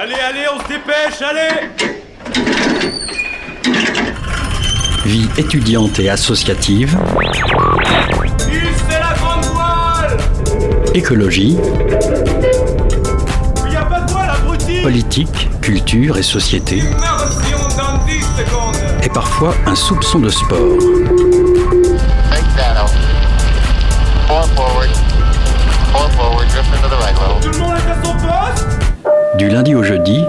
Allez, allez, on se dépêche, allez Vie étudiante et associative. c'est la grande voile Écologie. Il a pas de voile, abruti Politique, culture et société. Immersion dans 10 secondes Et parfois un soupçon de sport. Tout le monde est à son poste Du lundi au jeudi,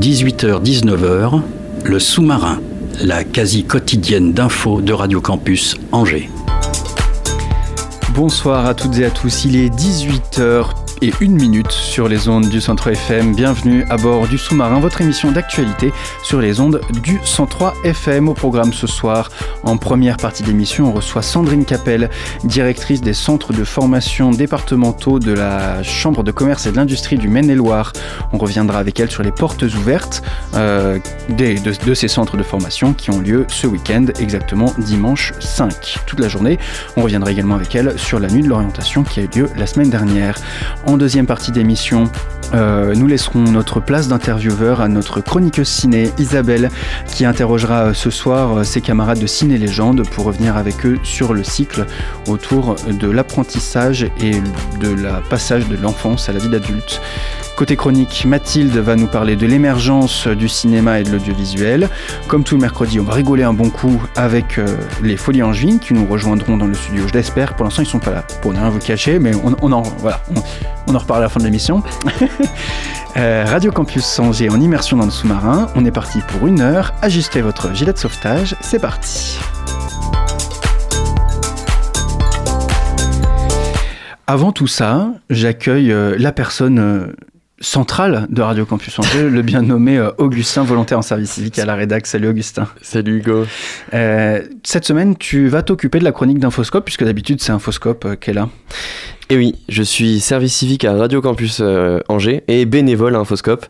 18h-19h, le sous-marin, la quasi quotidienne d'infos de Radio Campus Angers. Bonsoir à toutes et à tous, il est 18h et une minute sur les ondes du 103 FM. Bienvenue à bord du sous-marin, votre émission d'actualité sur les ondes du 103 FM. Au programme ce soir, en première partie d'émission, on reçoit Sandrine Capel, directrice des centres de formation départementaux de la Chambre de commerce et de l'industrie du Maine-et-Loire. On reviendra avec elle sur les portes ouvertes euh, des, de, de ces centres de formation qui ont lieu ce week-end, exactement dimanche 5, toute la journée. On reviendra également avec elle sur la nuit de l'orientation qui a eu lieu la semaine dernière. En deuxième partie d'émission, euh, nous laisserons notre place d'intervieweur à notre chroniqueuse ciné Isabelle qui interrogera ce soir ses camarades de Ciné Légende pour revenir avec eux sur le cycle autour de l'apprentissage et de la passage de l'enfance à la vie d'adulte. Côté chronique, Mathilde va nous parler de l'émergence du cinéma et de l'audiovisuel. Comme tout le mercredi, on va rigoler un bon coup avec euh, les Folies Angevines qui nous rejoindront dans le studio, je l'espère. Pour l'instant, ils sont pas là pour ne rien vous cacher, mais on, en, voilà, on, on en reparle à la fin de l'émission. euh, Radio Campus Angers en immersion dans le sous-marin. On est parti pour une heure. Ajustez votre gilet de sauvetage. C'est parti. Avant tout ça, j'accueille euh, la personne centrale de Radio Campus Angers, le bien nommé euh, Augustin, volontaire en service civique à la rédac. Salut Augustin. Salut Hugo. Euh, cette semaine, tu vas t'occuper de la chronique d'Infoscope, puisque d'habitude c'est Infoscope euh, qui est là. Et oui, je suis service civique à Radio Campus euh, Angers et bénévole à Infoscope.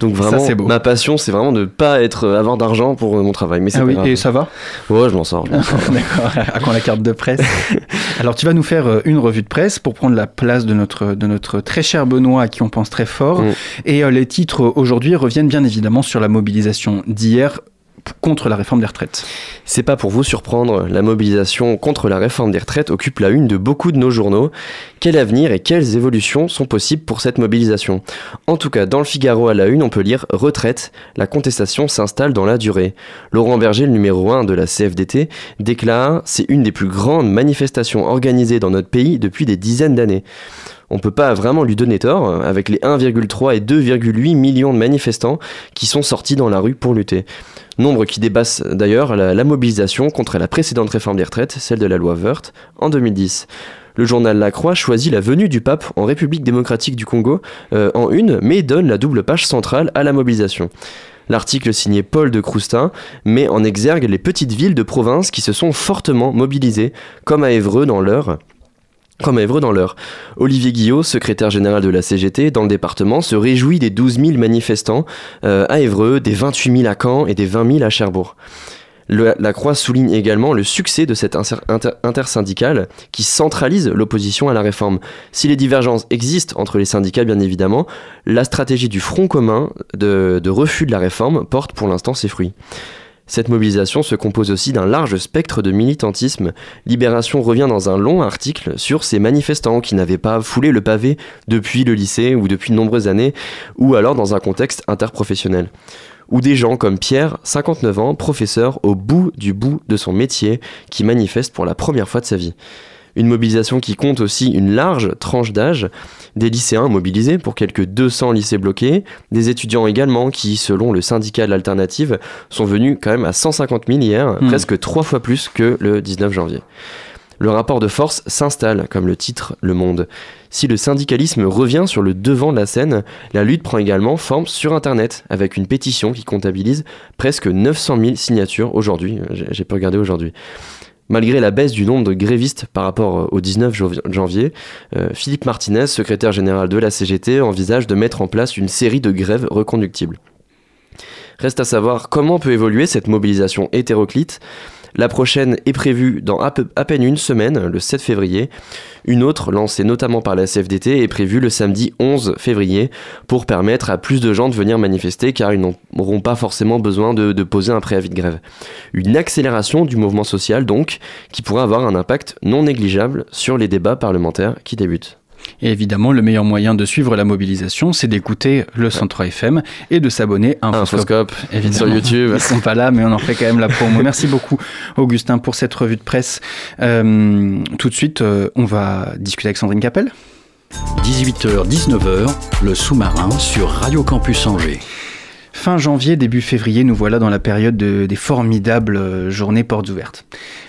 Donc vraiment, Ça, c'est beau. ma passion, c'est vraiment de ne pas être avoir d'argent pour euh, mon travail. Mais c'est Ah oui, grave. et ça va? Ouais, je m'en sors. D'accord, à quand la carte de presse? Alors tu vas nous faire euh, une revue de presse pour prendre la place de notre, de notre très cher Benoît à qui on pense très fort. Mm. Et euh, les titres euh, aujourd'hui reviennent bien évidemment sur la mobilisation d'hier contre la réforme des retraites. C'est pas pour vous surprendre, la mobilisation contre la réforme des retraites occupe la une de beaucoup de nos journaux. Quel avenir et quelles évolutions sont possibles pour cette mobilisation? En tout cas, dans le Figaro à la une, on peut lire Retraite, la contestation s'installe dans la durée. Laurent Berger, le numéro 1 de la CFDT, déclare C'est une des plus grandes manifestations organisées dans notre pays depuis des dizaines d'années. On peut pas vraiment lui donner tort, avec les 1,3 et 2,8 millions de manifestants qui sont sortis dans la rue pour lutter. Nombre qui dépasse d'ailleurs la, mobilisation contre la précédente réforme des retraites, celle de la loi Wörth, en 2010. Le journal La Croix choisit la venue du pape en République démocratique du Congo euh, en une, mais donne la double page centrale à la mobilisation. L'article signé Paul de Croustin met en exergue les petites villes de province qui se sont fortement mobilisées, comme à Évreux dans l'Eure, comme Évreux dans l'heure. Olivier Guillot, secrétaire général de la CGT dans le département, se réjouit des 12 000 manifestants euh, à Évreux, des 28 000 à Caen et des 20 000 à Cherbourg. La Croix souligne également le succès de cette inter- inter- intersyndicale qui centralise l'opposition à la réforme. Si les divergences existent entre les syndicats, bien évidemment, la stratégie du Front commun de refus de la réforme porte pour l'instant ses fruits. Cette mobilisation se compose aussi d'un large spectre de militantisme. Libération revient dans un long article sur ces manifestants qui n'avaient pas foulé le pavé depuis le lycée ou depuis de nombreuses années, ou alors dans un contexte interprofessionnel. Ou des gens comme Pierre, 59 ans, professeur au bout du bout de son métier, qui manifeste pour la première fois de sa vie. Une mobilisation qui compte aussi une large tranche d'âge, des lycéens mobilisés pour quelques 200 lycées bloqués, des étudiants également qui, selon le syndicat de l'alternative, sont venus quand même à 150 000 hier, Hmm. presque trois fois plus que le 19 janvier. Le rapport de force s'installe, comme le titre Le Monde. Si le syndicalisme revient sur le devant de la scène, la lutte prend également forme sur Internet, avec une pétition qui comptabilise presque 900 000 signatures aujourd'hui. J'ai j'ai pas regardé aujourd'hui. Malgré la baisse du nombre de grévistes par rapport euh, au 19 janv- janvier, euh, Philippe Martinez, secrétaire général de la CGT, envisage de mettre en place une série de grèves reconductibles. Reste à savoir comment peut évoluer cette mobilisation hétéroclite. La prochaine est prévue dans à, peine une semaine, le 7 février. Une autre, lancée notamment par la CFDT, est prévue le samedi 11 février pour permettre à plus de gens de venir manifester car ils n'auront pas forcément besoin de, de poser un préavis de grève. Une accélération du mouvement social donc qui pourrait avoir un impact non négligeable sur les débats parlementaires qui débutent. Et évidemment, le meilleur moyen de suivre la mobilisation, c'est d'écouter le 103 FM et de s'abonner à Infoscope, évidemment. sur YouTube. Ils sont pas là, mais on en fait quand même la promo. Merci beaucoup, Augustin, pour cette revue de presse. Euh, tout de suite, euh, on va discuter avec Sandrine Capel. 18h-19h, le sous-marin sur Radio Campus Angers. Fin janvier, début février, nous voilà dans la période de- des formidables euh, journées portes ouvertes.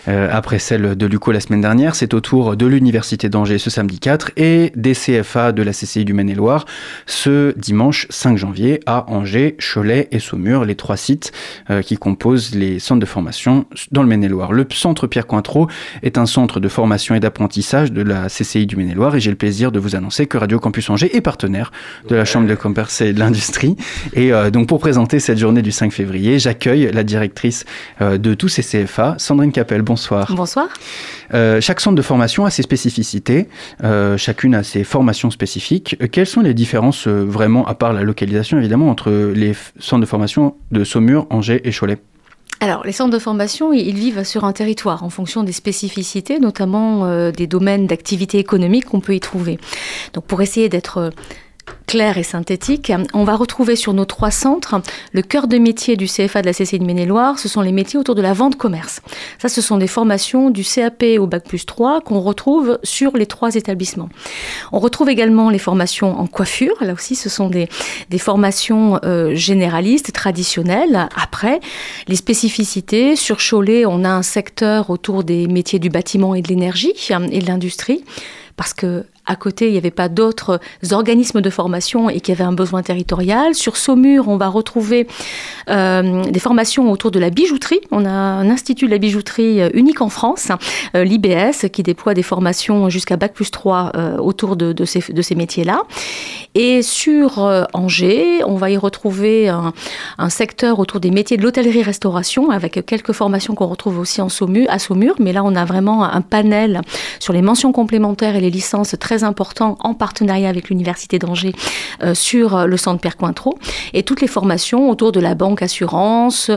Euh, après celle de l'UCO la semaine dernière, c'est au tour de l'Université d'Angers ce samedi 4 et des CFA de la CCI du Maine-et-Loire ce dimanche 5 janvier à Angers, Cholet et Saumur, les trois sites euh, qui composent les centres de formation dans le Maine-et-Loire. Le centre Pierre Cointreau est un centre de formation et d'apprentissage de la CCI du Maine-et-Loire et j'ai le plaisir de vous annoncer que Radio Campus Angers est partenaire de la Chambre de commerce et de l'industrie. Et euh, donc pour présenter cette journée du 5 février, j'accueille la directrice euh, de tous ces CFA, Sandrine Capel. Bonsoir. Bonsoir. Euh, chaque centre de formation a ses spécificités, euh, chacune a ses formations spécifiques. Quelles sont les différences vraiment, à part la localisation évidemment, entre les centres de formation de Saumur, Angers et Cholet? Alors, les centres de formation, ils vivent sur un territoire en fonction des spécificités, notamment euh, des domaines d'activité économique qu'on peut y trouver. Donc, pour essayer d'être clair et synthétique, on va retrouver sur nos trois centres le cœur de métier du CFA de la CCI de Maine-et-Loire, ce sont les métiers autour de la vente commerce. Ça, ce sont des formations du CAP au Bac plus 3 qu'on retrouve sur les trois établissements. On retrouve également les formations en coiffure, là aussi ce sont des, formations euh, généralistes, traditionnelles. Après, les spécificités, sur Cholet, on a un secteur autour des métiers du bâtiment et de l'énergie et de l'industrie, parce que à côté, il n'y avait pas d'autres organismes de formation et qu'il y un besoin territorial. Sur Saumur, on va retrouver euh, des formations autour de la bijouterie. On a un institut de la bijouterie euh, unique en France, euh, l'IBS, qui déploie des formations jusqu'à Bac plus 3 euh, autour de, ces, métiers-là. Et sur Angers, on va y retrouver un, un secteur autour des métiers de l'hôtellerie-restauration, avec quelques formations qu'on retrouve aussi à Saumur. Mais là, on a vraiment un panel sur les mentions complémentaires et les licences très importants en partenariat avec l'Université d'Angers euh, sur euh, le centre Pierre Cointreau. Et toutes les formations autour de la banque assurance,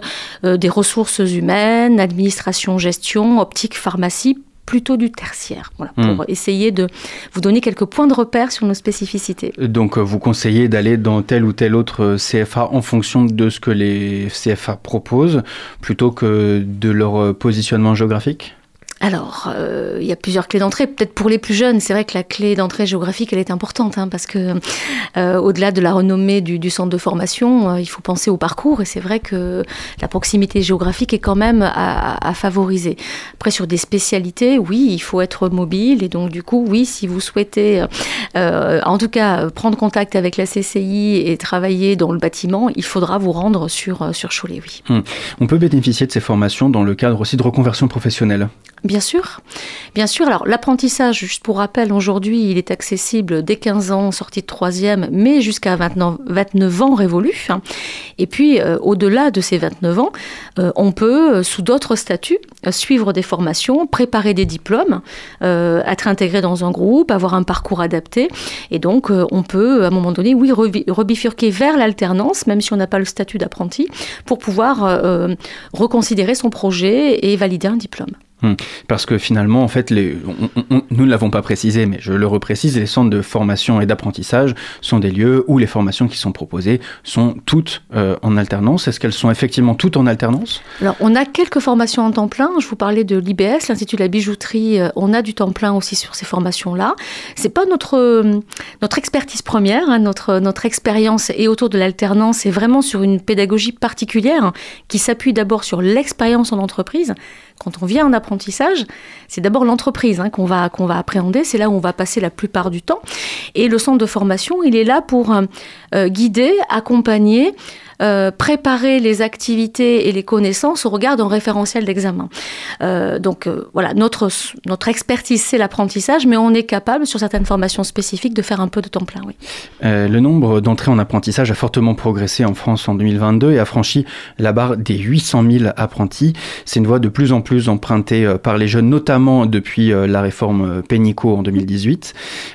euh, des ressources humaines, administration, gestion, optique, pharmacie plutôt du tertiaire, voilà, pour essayer de vous donner quelques points de repère sur nos spécificités. Donc vous conseillez d'aller dans tel ou tel autre CFA en fonction de ce que les CFA proposent, plutôt que de leur positionnement géographique? Alors, euh, il y a plusieurs clés d'entrée. Peut-être pour les plus jeunes, c'est vrai que la clé d'entrée géographique, elle est importante, hein, parce que euh, au-delà de la renommée du, centre de formation, euh, il faut penser au parcours, et c'est vrai que la proximité géographique est quand même à, favoriser. Après, sur des spécialités, oui, il faut être mobile, et donc du coup, oui, si vous souhaitez, en tout cas, prendre contact avec la CCI et travailler dans le bâtiment, il faudra vous rendre sur, sur Cholet, oui. On peut bénéficier de ces formations dans le cadre aussi de reconversion professionnelle? Bien sûr, bien sûr. Alors l'apprentissage, juste pour rappel, aujourd'hui, il est accessible dès 15 ans, sortie de troisième, mais jusqu'à 29, 29 ans révolus. Et puis, euh, au-delà de ces 29 ans, euh, on peut, euh, sous d'autres statuts, suivre des formations, préparer des diplômes, être intégré dans un groupe, avoir un parcours adapté. Et donc, on peut, à un moment donné, oui, rebi- rebifurquer vers l'alternance, même si on n'a pas le statut d'apprenti, pour pouvoir reconsidérer son projet et valider un diplôme. Parce que finalement, en fait, nous ne l'avons pas précisé, mais je le reprécise, les centres de formation et d'apprentissage sont des lieux où les formations qui sont proposées sont toutes euh, en alternance. Est-ce qu'elles sont effectivement toutes en alternance? Alors, on a quelques formations en temps plein. Je vous parlais de l'IBS, l'Institut de la bijouterie. Euh, On a du temps plein aussi sur ces formations-là. C'est pas notre euh, notre expertise première. hein. Notre notre expérience est autour de l'alternance et vraiment sur une pédagogie particulière qui s'appuie d'abord sur l'expérience en entreprise. Quand on vient en apprentissage, c'est d'abord l'entreprise hein, qu'on va va appréhender. C'est là où on va passer la plupart du temps. Et le centre de formation, il est là pour euh, euh, guider, accompagner euh, préparer les activités et les connaissances au regard d'un référentiel d'examen. Euh, donc euh, voilà, notre, notre expertise, c'est l'apprentissage, mais on est capable, sur certaines formations spécifiques, de faire un peu de temps plein. Oui. Le nombre d'entrées en apprentissage a fortement progressé en France en 2022 et a franchi la barre des 800 000 apprentis. C'est une voie de plus en plus empruntée par les jeunes, notamment depuis la réforme Pénicaud en 2018.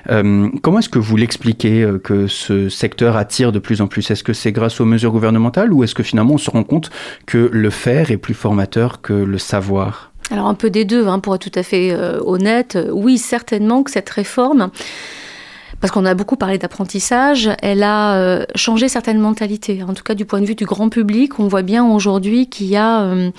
Euh, comment est-ce que vous l'expliquez que ce secteur attire de plus en plus? Est-ce que c'est grâce aux mesures gouvernementales ou est-ce que finalement on se rend compte que le faire est plus formateur que le savoir? Alors un peu des deux, hein, pour être tout à fait euh, honnête. Oui, certainement que cette réforme, parce qu'on a beaucoup parlé d'apprentissage, elle a euh, changé certaines mentalités. En tout cas, du point de vue du grand public, on voit bien aujourd'hui qu'il y a... euh,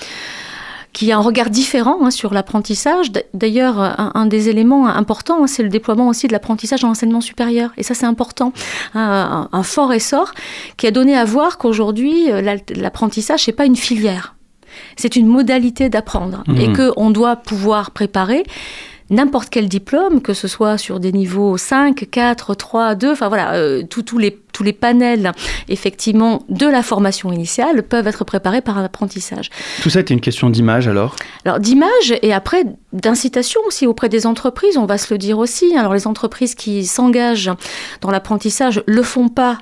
qu'il y a un regard différent hein, sur l'apprentissage. D'ailleurs, un, un des éléments importants, hein, c'est le déploiement aussi de l'apprentissage dans l'enseignement supérieur. Et ça, c'est important. Un, fort essor qui a donné à voir qu'aujourd'hui, euh, l'apprentissage, c'est pas une filière. C'est une modalité d'apprendre. Mhm. Et qu'on doit pouvoir préparer n'importe quel diplôme, que ce soit sur des niveaux 5, 4, 3, 2, enfin voilà, euh, tous les, tous les panels, effectivement, de la formation initiale peuvent être préparés par un apprentissage. Tout ça est une question d'image alors? Alors d'image et après d'incitation aussi auprès des entreprises, on va se le dire aussi. Alors les entreprises qui s'engagent dans l'apprentissage le font pas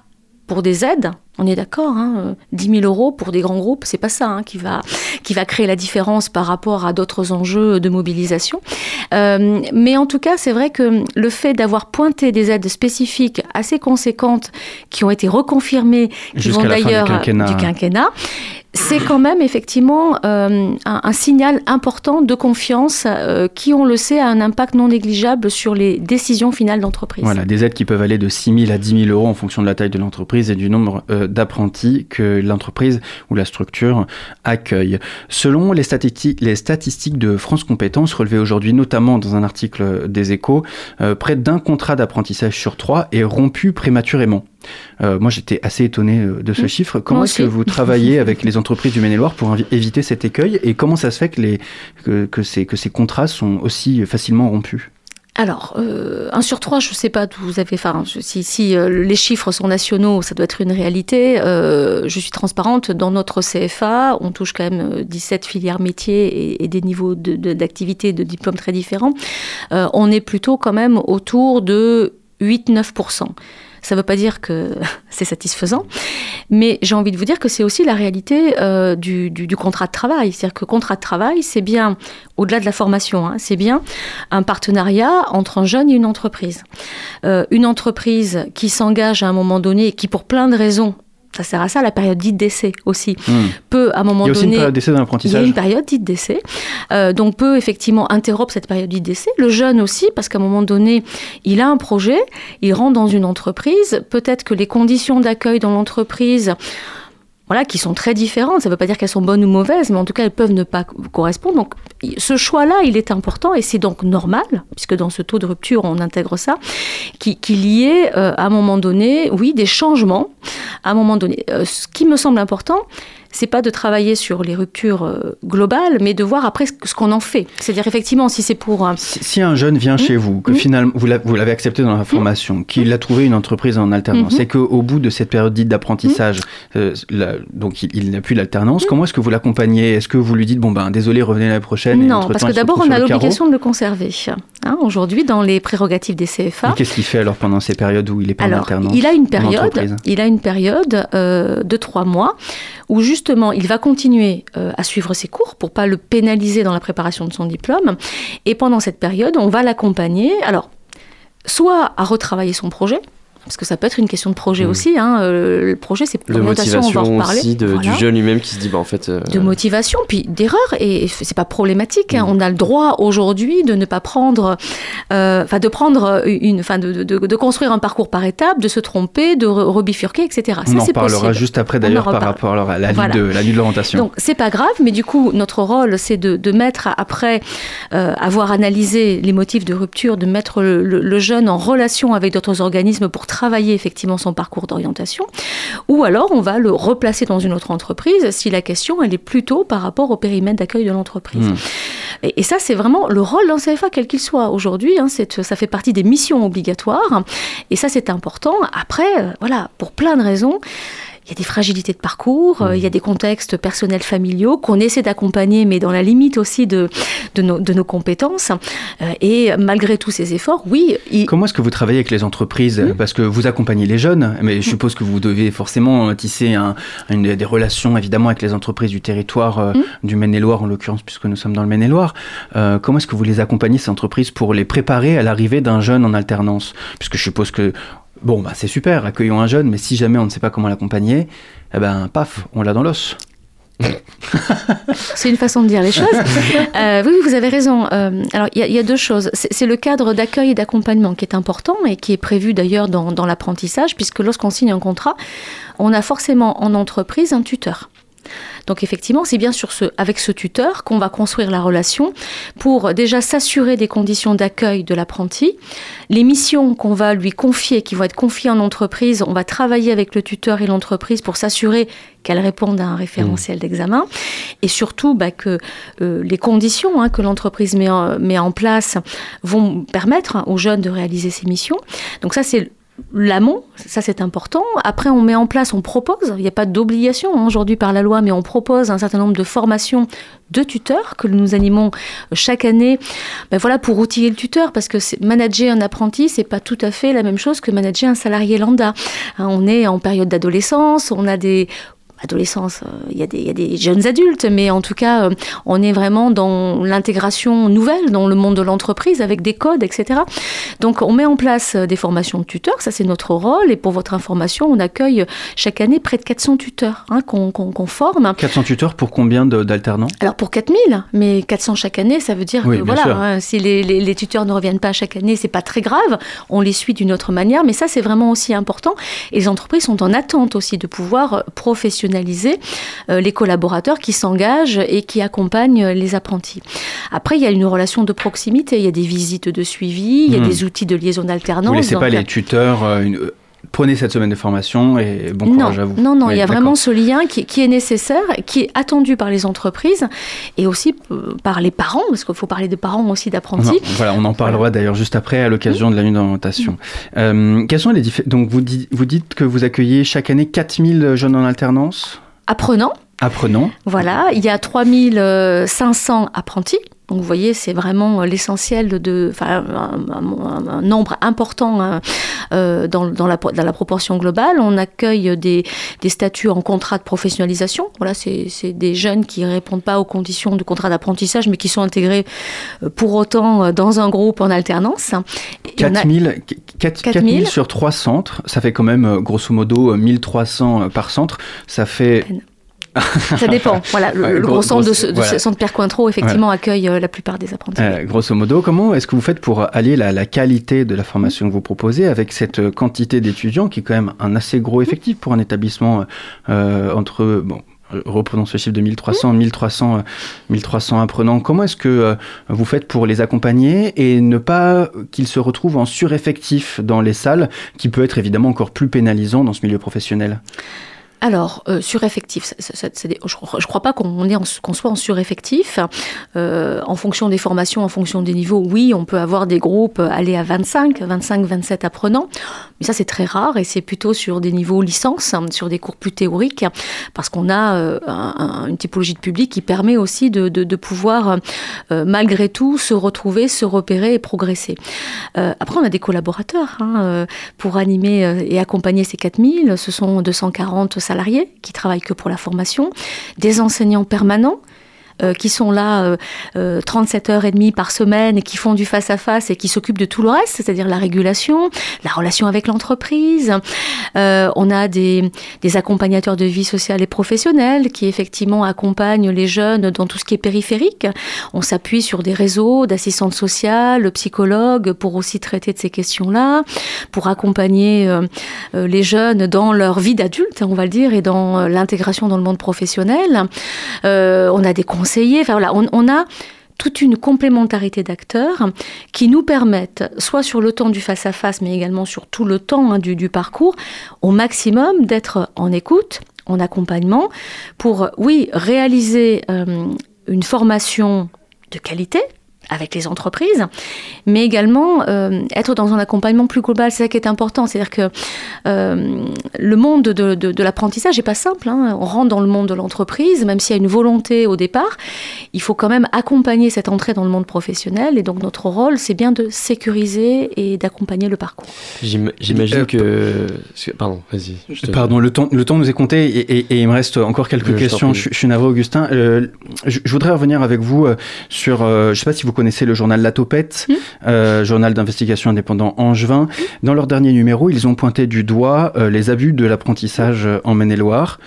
pour des aides. On est d'accord, hein, euh, 10 000 euros pour des grands groupes, c'est pas ça hein, qui, va, qui va créer la différence par rapport à d'autres enjeux de mobilisation. Euh, mais en tout cas, c'est vrai que le fait d'avoir pointé des aides spécifiques assez conséquentes qui ont été reconfirmées, qui vont d'ailleurs quinquennat. du quinquennat, c'est quand même effectivement euh, un, signal important de confiance euh, qui, on le sait, a un impact non négligeable sur les décisions finales d'entreprise. Voilà, des aides qui peuvent aller de 6 000 à 10 000 euros en fonction de la taille de l'entreprise et du nombre euh, d'apprentis que l'entreprise ou la structure accueille. Selon les statistiques, les statistiques de France Compétences relevées aujourd'hui, notamment dans un article des Échos, près d'un contrat d'apprentissage sur trois est rompu prématurément. Euh, moi, j'étais assez étonné euh, de ce Mmh. chiffre. Comment est-ce que vous travaillez avec les entreprises du Maine-et-Loire pour éviter cet écueil et comment ça se fait que, les, que, que ces, que ces contrats sont aussi facilement rompus? Alors, euh, un sur trois, je ne sais pas d'où vous avez. Enfin, si, si euh, les chiffres sont nationaux, ça doit être une réalité. Euh, je suis transparente. Dans notre CFA, on touche quand même euh, 17 filières métiers et, et des niveaux de- de- d'activité, de, diplômes très différents. On est plutôt quand même autour de 8-9%. Ça ne veut pas dire que c'est satisfaisant, mais j'ai envie de vous dire que c'est aussi la réalité euh, du, contrat de travail. C'est-à-dire que contrat de travail, c'est bien, au-delà de la formation, hein, c'est bien un partenariat entre un jeune et une entreprise. Euh, une entreprise qui s'engage à un moment donné et qui, pour plein de raisons, ça sert à ça, la période dite d'essai aussi, Hmm. peut à un moment Il y a aussi donné... une période d'essai dans Il y a une période dite d'essai, euh, donc peut effectivement interrompre cette période dite d'essai. Le jeune aussi, parce qu'à un moment donné, il a un projet, il rentre dans une entreprise, peut-être que les conditions d'accueil dans l'entreprise, voilà, qui sont très différentes, ça ne veut pas dire qu'elles sont bonnes ou mauvaises, mais en tout cas elles peuvent ne pas correspondre. Donc ce choix-là, il est important et c'est donc normal, puisque dans ce taux de rupture, on intègre ça, qui- qu'il y ait euh, à un moment donné, oui, des changements. À un moment donné, Euh, ce qui me semble important, c'est pas de travailler sur les ruptures euh, globales, mais de voir après ce, qu'on en fait. C'est-à-dire effectivement, si c'est pour un Si, si un jeune vient Mmh. chez vous, que Mmh. finalement vous l'a- vous l'avez accepté dans la formation, qu'il a trouvé une entreprise en alternance, Mmh. et qu'au bout de cette période dite d'apprentissage, euh, donc il, il n'a plus l'alternance, comment est-ce que vous l'accompagnez? Est-ce que vous lui dites bon ben désolé, revenez l'année prochaine non, parce que d'abord on a l'obligation de le conserver. Hein, Aujourd'hui, dans les prérogatives des CFA, Qu'est-ce qu'il fait alors pendant ces périodes où il est pas en Alors, alternance il a une en période, il a une période euh, de trois mois où justement il va continuer euh, à suivre ses cours pour pas le pénaliser dans la préparation de son diplôme. Et pendant cette période, on va l'accompagner. Alors, soit à retravailler son projet. Parce que ça peut être une question de projet Mm. aussi. hein, euh, Le projet, c'est De l'orientation, on va en motivation reparler. aussi, de- Voilà du jeune lui-même qui se dit, bah en fait. euh, de motivation, puis d'erreur. Et c'est pas problématique. hein. Mm. On a le droit aujourd'hui de ne pas prendre, euh, enfin de prendre une, enfin de, de, de- construire un parcours par étapes, de se tromper, de re- rebifurquer, etc. On en c'est parlera possible. juste après d'ailleurs par rapport à la Voilà. nuit de la nuit de l'orientation. Donc c'est pas grave, mais du coup notre rôle c'est de, de mettre après euh, avoir analysé les motifs de rupture, de mettre le, le- le jeune en relation avec d'autres organismes pour travailler effectivement son parcours d'orientation, ou alors on va le replacer dans une autre entreprise si la question elle est plutôt par rapport au périmètre d'accueil de l'entreprise. Hmm. Et, et ça c'est vraiment le rôle d'un CFA quel qu'il soit aujourd'hui, hein, ça fait partie des missions obligatoires, et ça c'est important. Après euh, voilà pour plein de raisons il y a des fragilités de parcours, euh, il y a des contextes personnels familiaux qu'on essaie d'accompagner, mais dans la limite aussi de, de, nos, de nos compétences. Euh, et malgré tous ces efforts, oui. il- Comment est-ce que vous travaillez avec les entreprises? Parce que vous accompagnez les jeunes, mais je suppose que vous devez forcément tisser un- une- des relations évidemment avec les entreprises du territoire euh, du Maine-et-Loire en l'occurrence, puisque nous sommes dans le Maine-et-Loire. Euh, comment est-ce que vous les accompagnez ces entreprises pour les préparer à l'arrivée d'un jeune en alternance? Puisque je suppose que bon, bah c'est super, accueillons un jeune, mais si jamais on ne sait pas comment l'accompagner, eh ben paf, on l'a dans l'os. C'est une façon de dire les choses. Euh, oui, vous avez raison. Euh, alors, il y, a- il y a deux choses. C'est c'est le cadre d'accueil et d'accompagnement qui est important et qui est prévu d'ailleurs dans, dans l'apprentissage, puisque lorsqu'on signe un contrat, on a forcément en entreprise un tuteur. Donc effectivement, c'est bien sur ce, avec ce tuteur qu'on va construire la relation pour déjà s'assurer des conditions d'accueil de l'apprenti. Les missions qu'on va lui confier, qui vont être confiées en entreprise, on va travailler avec le tuteur et l'entreprise pour s'assurer qu'elles répondent à un référentiel d'examen. Et surtout bah, que euh, les conditions hein, que l'entreprise met, en- met en place vont permettre hein, aux jeunes de réaliser ces missions. Donc ça, c'est l'amont, ça c'est important. Après, on met en place, on propose, il n'y a pas d'obligation hein, aujourd'hui par la loi, mais on propose un certain nombre de formations de tuteurs que nous animons chaque année ben voilà, pour outiller le tuteur, parce que manager un apprenti, c'est pas tout à fait la même chose que manager un salarié lambda. Hein, on est en période d'adolescence, on a des adolescence, euh, il y, a des- il y a des jeunes adultes, mais en tout cas, euh, on est vraiment dans l'intégration nouvelle dans le monde de l'entreprise avec des codes, etc. Donc, on met en place euh, des formations de tuteurs, ça c'est notre rôle. Et pour votre information, on accueille chaque année près de 400 tuteurs hein, qu'on forme. 400 tuteurs pour combien d'alternants? Alors pour 4000, mais 400 chaque année, ça veut dire Oui, que voilà, hein, si les, les- les tuteurs ne reviennent pas chaque année, c'est pas très grave. On les suit d'une autre manière, mais ça c'est vraiment aussi important. Et les entreprises sont en attente aussi de pouvoir euh, professionnaliser euh, les collaborateurs qui s'engagent et qui accompagnent les apprentis. Après, il y a une relation de proximité, il y a des visites de suivi, il y a Hmm. des outils de liaison d'alternance. Vous laissez Donc, pas les tuteurs euh, une- euh, prenez cette semaine de formation et bon non, courage à vous. non, non, Oui, il y a vraiment ce lien qui, qui est nécessaire, qui est attendu par les entreprises et aussi euh, par les parents, parce qu'il faut parler des parents aussi d'apprentis. voilà, on en parlera d'ailleurs juste après à l'occasion de la nuit d'orientation. Euh, quels sont les Donc vous, vous dites que vous accueillez chaque année 4000 jeunes en alternance? Apprenants, Apprenants. voilà, il y a 3500 apprentis. Donc vous voyez, c'est vraiment l'essentiel de, enfin, un, un- un nombre important hein, euh, dans, dans la, dans la proportion globale. On accueille des, des statuts en contrat de professionnalisation. Voilà, c'est des jeunes qui répondent pas aux conditions de contrat d'apprentissage, mais qui sont intégrés euh, pour autant euh, dans un groupe en alternance. Et on a- 4000, qu- quatre- 4000. 4000 sur 3 centres, ça fait quand même euh, grosso modo euh, 1300 par centre. Ça fait Ça dépend. Voilà, le, Ouais, le gros- gros centre de, ce centre Pierre Cointreau, effectivement, accueille euh, la plupart des apprentis. Euh, grosso modo, comment est-ce que vous faites pour allier la, la qualité de la formation que vous proposez avec cette euh, quantité d'étudiants qui est quand même un assez gros effectif pour un établissement euh, entre, bon, reprenons ce chiffre de 1300, 1300, euh, 1300 apprenants. Comment est-ce que vous faites pour les accompagner et ne pas qu'ils se retrouvent en sureffectif dans les salles, qui peut être évidemment encore plus pénalisant dans ce milieu professionnel? Alors, euh, sureffectif, je ne crois pas qu'on soit en sureffectif. Euh, en fonction des formations, en fonction des niveaux, oui, on peut avoir des groupes euh, aller à 25, 25, 27 apprenants. Mais ça, c'est très rare et c'est plutôt sur des niveaux licence, hein, sur des cours plus théoriques, parce qu'on a euh, un- un- une typologie de public qui permet aussi de, pouvoir, malgré tout, se retrouver, se repérer et progresser. Après, on a des collaborateurs hein, pour animer et accompagner ces 4000. Ce sont 240 qui travaillent que pour la formation, des enseignants permanents euh, qui sont là euh, euh, 37 heures et demie par semaine et qui font du face-à-face et qui s'occupent de tout le reste, c'est-à-dire la régulation, la relation avec l'entreprise. Euh, on a des, accompagnateurs de vie sociale et professionnelle qui effectivement accompagnent les jeunes dans tout ce qui est périphérique. On s'appuie sur des réseaux d'assistantes sociales, psychologues pour aussi traiter de ces questions-là, pour accompagner euh, euh, les jeunes dans leur vie d'adulte, on va le dire, et dans euh, l'intégration dans le monde professionnel. Euh, on a des on, a toute une complémentarité d'acteurs qui nous permettent, soit sur le temps du face-à-face, mais également sur tout le temps hein, du, du parcours, au maximum d'être en écoute, en accompagnement, pour, oui, réaliser euh, une formation de qualité, avec les entreprises, mais également euh, être dans un accompagnement plus global. C'est ça qui est important. C'est-à-dire que euh, le monde de, de, l'apprentissage n'est pas simple. Hein. On rentre dans le monde de l'entreprise, même s'il y a une volonté au départ, il faut quand même accompagner cette entrée dans le monde professionnel. Et donc notre rôle, c'est bien de sécuriser et d'accompagner le parcours. J'imagine que... Pardon, vas-y. Pardon, le temps, le temps nous est compté et, et, il me reste encore quelques questions. Je, suis navré, Augustin. je, je, voudrais revenir avec vous sur, je ne sais pas si vous connaissez le journal La Topette, hmm. euh, journal d'investigation indépendant angevin. Dans leur dernier numéro, ils ont pointé du doigt euh, les abus de l'apprentissage en Maine-et-Loire.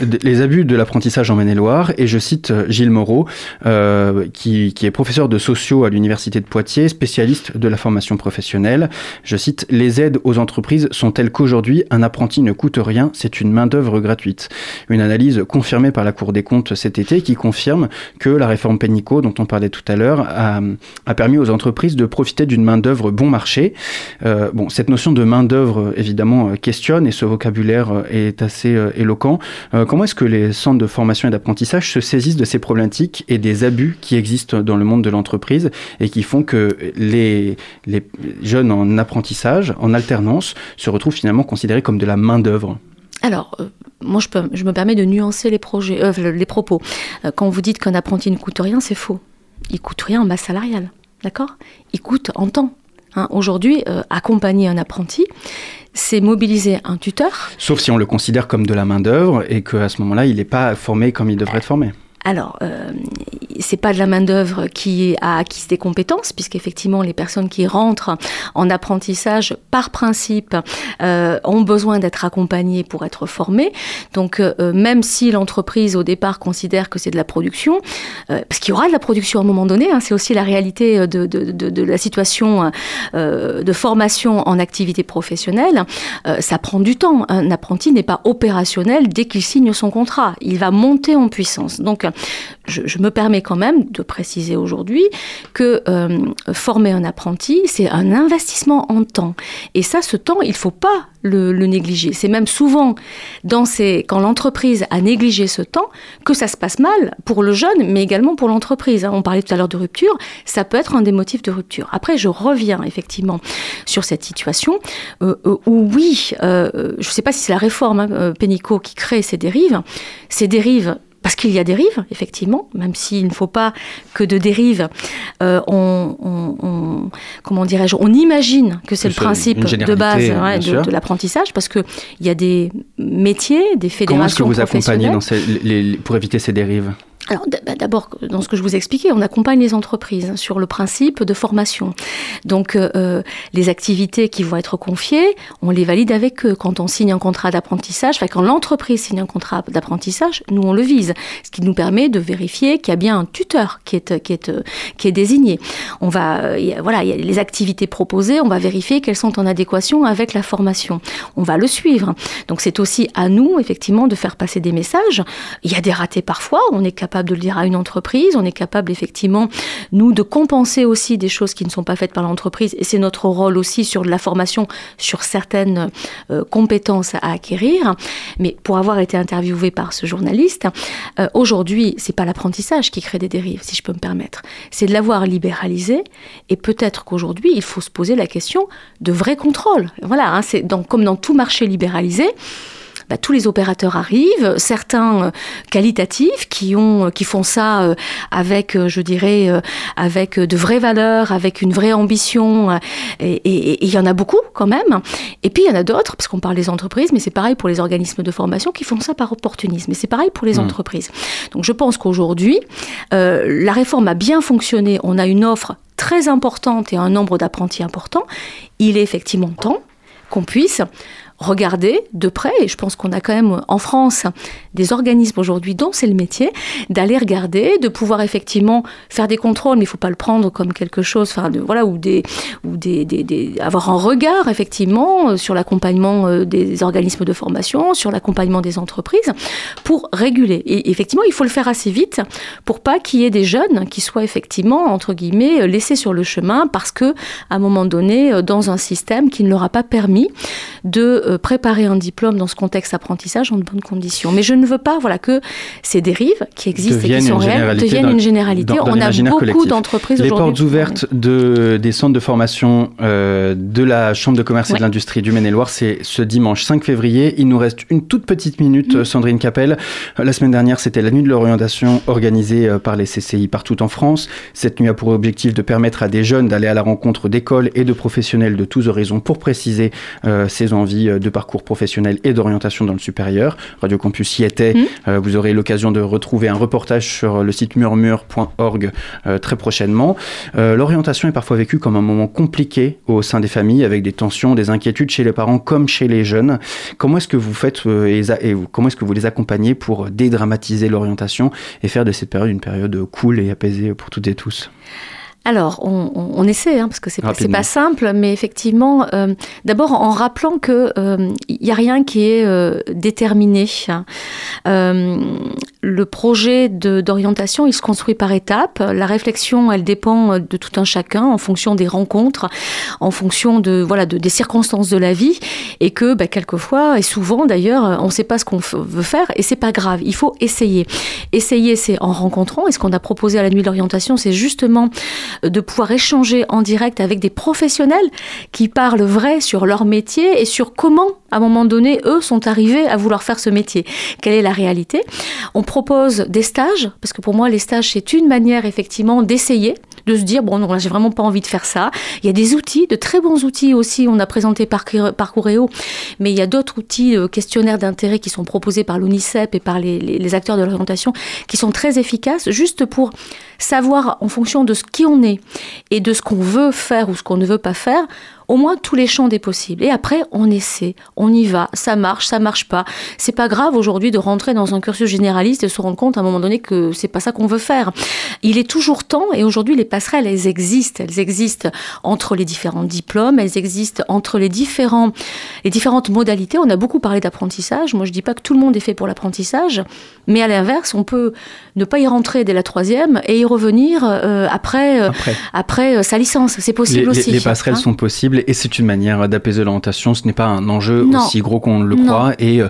Les abus de l'apprentissage en Maine-et-Loire, et je cite euh, Gilles Moreau, euh, qui, est professeur de sociaux à l'Université de Poitiers, spécialiste de la formation professionnelle. Je cite Les aides aux entreprises sont telles qu'aujourd'hui, un apprenti ne coûte rien, c'est une main-d'œuvre gratuite? Une analyse confirmée par la Cour des comptes cet été qui confirme que la réforme Pénicaud, dont on parlait tout à l'heure, a, permis aux entreprises de profiter d'une main-d'œuvre bon marché. Euh, bon, cette notion de main-d'œuvre, évidemment, questionne, et ce vocabulaire est assez éloquent. Comment est-ce que les centres de formation et d'apprentissage se saisissent de ces problématiques et des abus qui existent dans le monde de l'entreprise et qui font que les, les jeunes en apprentissage, en alternance, se retrouvent finalement considérés comme de la main-d'œuvre? Alors, euh, moi, je, me permets de nuancer les, projets, euh, les propos. quand vous dites qu'un apprenti ne coûte rien, c'est faux. Il coûte rien en masse salariale, d'accord? Il coûte en temps. Hein. Aujourd'hui, accompagner un apprenti, c'est mobiliser un tuteur. Sauf si on le considère comme de la main-d'œuvre et qu'à ce moment-là, il n'est pas formé comme il devrait être formé. Alors, euh, c'est pas de la main-d'œuvre qui a acquis des compétences, puisqu'effectivement, les personnes qui rentrent en apprentissage, par principe, euh, ont besoin d'être accompagnées pour être formées. Donc, euh, même si l'entreprise, au départ, considère que c'est de la production, euh, parce qu'il y aura de la production à un moment donné, hein, c'est aussi la réalité de, de, de, de la situation de formation en activité professionnelle, ça prend du temps. Un apprenti n'est pas opérationnel dès qu'il signe son contrat. Il va monter en puissance. Donc, je, me permets quand même de préciser aujourd'hui que euh, former un apprenti, c'est un investissement en temps. Et ça, ce temps, il ne faut pas le, négliger. C'est même souvent dans ces, quand l'entreprise a négligé ce temps que ça se passe mal pour le jeune, mais également pour l'entreprise. Hein. On parlait tout à l'heure de rupture, ça peut être un des motifs de rupture. Après, je reviens effectivement sur cette situation euh, euh, où oui, je ne sais pas si c'est la réforme hein, qui crée ces dérives. Ces dérives parce qu'il y a dérives, effectivement, même s'il ne faut pas que de dérives, euh, on, comment dirais-je, on imagine que c'est le principe de base de, l'apprentissage, parce qu'il y a des métiers, des fédérations Comment est-ce que vous accompagnez dans pour éviter ces dérives? Alors bah, d'abord, dans ce que je vous expliquais, on accompagne les entreprises sur le principe de formation. Donc euh, euh, les activités qui vont être confiées, on les valide avec eux. Quand on signe un contrat d'apprentissage, enfin quand l'entreprise signe un contrat d'apprentissage, nous on le vise, ce qui nous permet de vérifier qu'il y a bien un tuteur qui est qui est qui est désigné. On va voilà, il y a les activités proposées, on va vérifier qu'elles sont en adéquation avec la formation. On va le suivre. Donc c'est aussi à nous effectivement de faire passer des messages. Il y a des ratés parfois, on capable de le dire à une entreprise, on est capable effectivement, nous, de compenser aussi des choses qui ne sont pas faites par l'entreprise, et c'est notre rôle aussi sur la formation, sur certaines euh, compétences à acquérir. Mais pour avoir été interviewé par ce journaliste, euh, aujourd'hui, c'est pas l'apprentissage qui crée des dérives, si je peux me permettre, c'est de l'avoir libéralisé, et peut-être qu'aujourd'hui, il faut se poser la question de vrai contrôle. Voilà, hein, c'est comme dans tout marché libéralisé, bah, tous les opérateurs arrivent, certains euh, qualitatifs qui ont, euh, qui font ça euh, avec, je dirais, avec de vraies valeurs, avec une vraie ambition, et il y en a beaucoup quand même. Et puis il y en a d'autres, parce qu'on parle des entreprises, mais c'est pareil pour les organismes de formation qui font ça par opportunisme, et c'est pareil pour les mmh. entreprises. Donc je pense qu'aujourd'hui, la réforme a bien fonctionné, on a une offre très importante et un nombre d'apprentis important. Il est effectivement temps qu'on puisse regarder de près, et je pense qu'on a quand même en France des organismes aujourd'hui dont c'est le métier, d'aller regarder, de pouvoir effectivement faire des contrôles, mais il ne faut pas le prendre comme quelque chose, enfin, voilà, ou, des, des, avoir un regard effectivement euh, sur l'accompagnement euh, des organismes de formation, sur l'accompagnement des entreprises, pour réguler. Et effectivement, il faut le faire assez vite pour pas qu'il y ait des jeunes qui soient effectivement, entre guillemets, laissés sur le chemin parce que, à un moment donné, euh, dans un système qui ne leur a pas permis de euh, préparer un diplôme dans ce contexte apprentissage en de bonnes conditions. Mais je ne veux pas voilà, que ces dérives qui existent et qui sont réelles deviennent une généralité. On a beaucoup d'entreprises aujourd'hui. Les portes ouvertes de, des centres de formation euh, de la Chambre de commerce et de l'industrie du Maine-et-Loire, c'est ce dimanche 5 février. Il nous reste une toute petite minute, mm. Sandrine Capelle. La semaine dernière, c'était la nuit de l'orientation organisée par les CCI partout en France. Cette nuit a pour objectif de permettre à des jeunes d'aller à la rencontre d'écoles et de professionnels de tous horizons pour préciser euh, ses envies euh, de parcours professionnel et d'orientation dans le supérieur. Radio Campus y était. Mmh. Euh, vous aurez l'occasion de retrouver un reportage sur le site murmure.org très prochainement. L'orientation est parfois vécue comme un moment compliqué au sein des familles, avec des tensions, des inquiétudes chez les parents comme chez les jeunes. Comment est-ce que vous faites et, et comment est-ce que vous les accompagnez pour dédramatiser l'orientation et faire de cette période une période cool et apaisée pour toutes et tous? Alors, on, essaie, hein, parce que c'est pas, pas simple, mais effectivement, euh, d'abord en rappelant que il euh, n'y a rien qui est euh, déterminé. Hein. le projet d'orientation, il se construit par étapes. La réflexion, elle dépend de tout un chacun, en fonction des rencontres, en fonction de voilà de, des circonstances de la vie, et que bah, quelquefois et souvent d'ailleurs, on ne sait pas ce qu'on veut faire, et c'est pas grave. Il faut essayer. Essayer, c'est en rencontrant. Et ce qu'on a proposé à la nuit de l'orientation, c'est justement de pouvoir échanger en direct avec des professionnels qui parlent vrai sur leur métier et sur comment, à un moment donné, eux sont arrivés à vouloir faire ce métier. Quelle est la réalité? On propose des stages, parce que pour moi, les stages, c'est une manière effectivement d'essayer de se dire bon non j'ai vraiment pas envie de faire ça. Il y a des outils, de très bons outils aussi. On a présenté Parcouréo, mais il y a d'autres outils, euh, questionnaires d'intérêt qui sont proposés par l'UNICEF et par les acteurs de l'orientation, qui sont très efficaces, juste pour savoir en fonction de ce qui on est et de ce qu'on veut faire ou ce qu'on ne veut pas faire, au moins tous les champs des possibles. Et après, on essaie, on y va, ça marche, ça marche pas. C'est pas grave aujourd'hui de rentrer dans un cursus généraliste et se rendre compte à un moment donné que c'est pas ça qu'on veut faire. Il est toujours temps, et aujourd'hui les passerelles, elles existent. Elles existent entre les différents diplômes, elles existent entre les, différents, les différentes modalités. On a beaucoup parlé d'apprentissage. Moi, je dis pas que tout le monde est fait pour l'apprentissage, mais à l'inverse, on peut ne pas y rentrer dès la troisième et y revenir euh, après, euh, après, euh, sa licence. C'est possible aussi. Les passerelles hein. sont possibles et c'est une manière d'apaiser l'orientation. Ce n'est pas un enjeu aussi gros qu'on le croit et euh,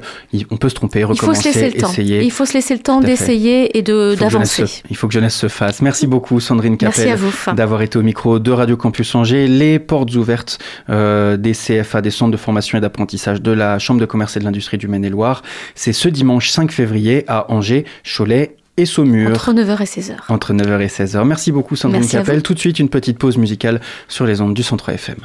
on peut se tromper, recommencer, il faut se laisser le essayer. Il faut se laisser le temps d'essayer et d'avancer. Il faut que jeunesse se fasse. Merci beaucoup Sandrine Capel d'avoir été au micro de Radio Campus Angers. Les portes ouvertes euh, des CFA, des centres de formation et d'apprentissage de la Chambre de commerce et de l'industrie du Maine-et-Loire, c'est ce dimanche 5 février à Angers, Cholet et Saumur. Entre 9h et 16h. Entre 9h et 16h. Merci beaucoup Sandrine Capel. Tout de suite, une petite pause musicale sur les ondes du Centre FM.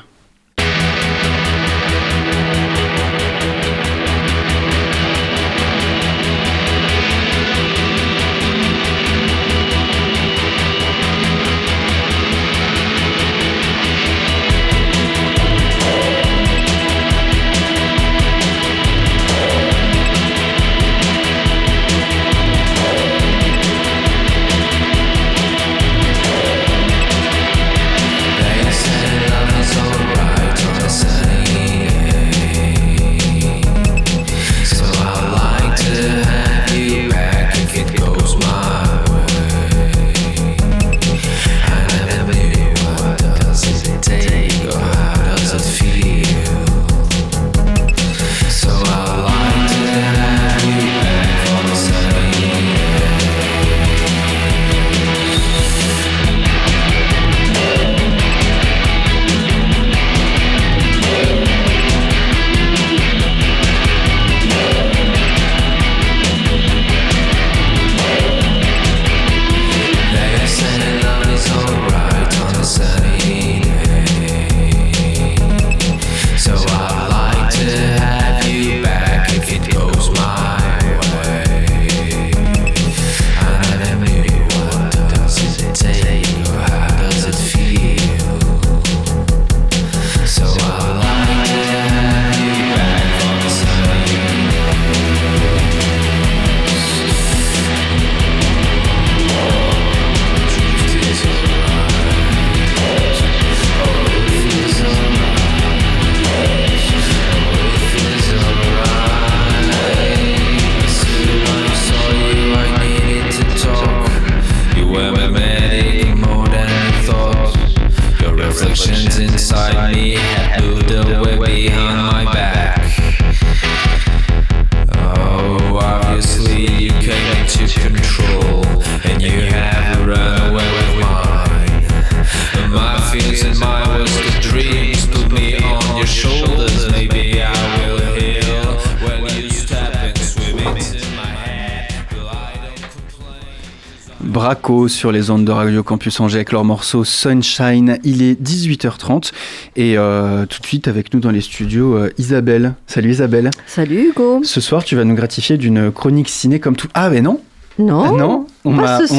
Sur les ondes de Radio Campus Angers avec leur morceau Sunshine. Il est 18h30 et euh, tout de suite avec nous dans les studios euh, Isabelle. Salut Isabelle. Salut Hugo. Ce soir tu vas nous gratifier d'une chronique ciné comme tout. Ah mais non non, ah non on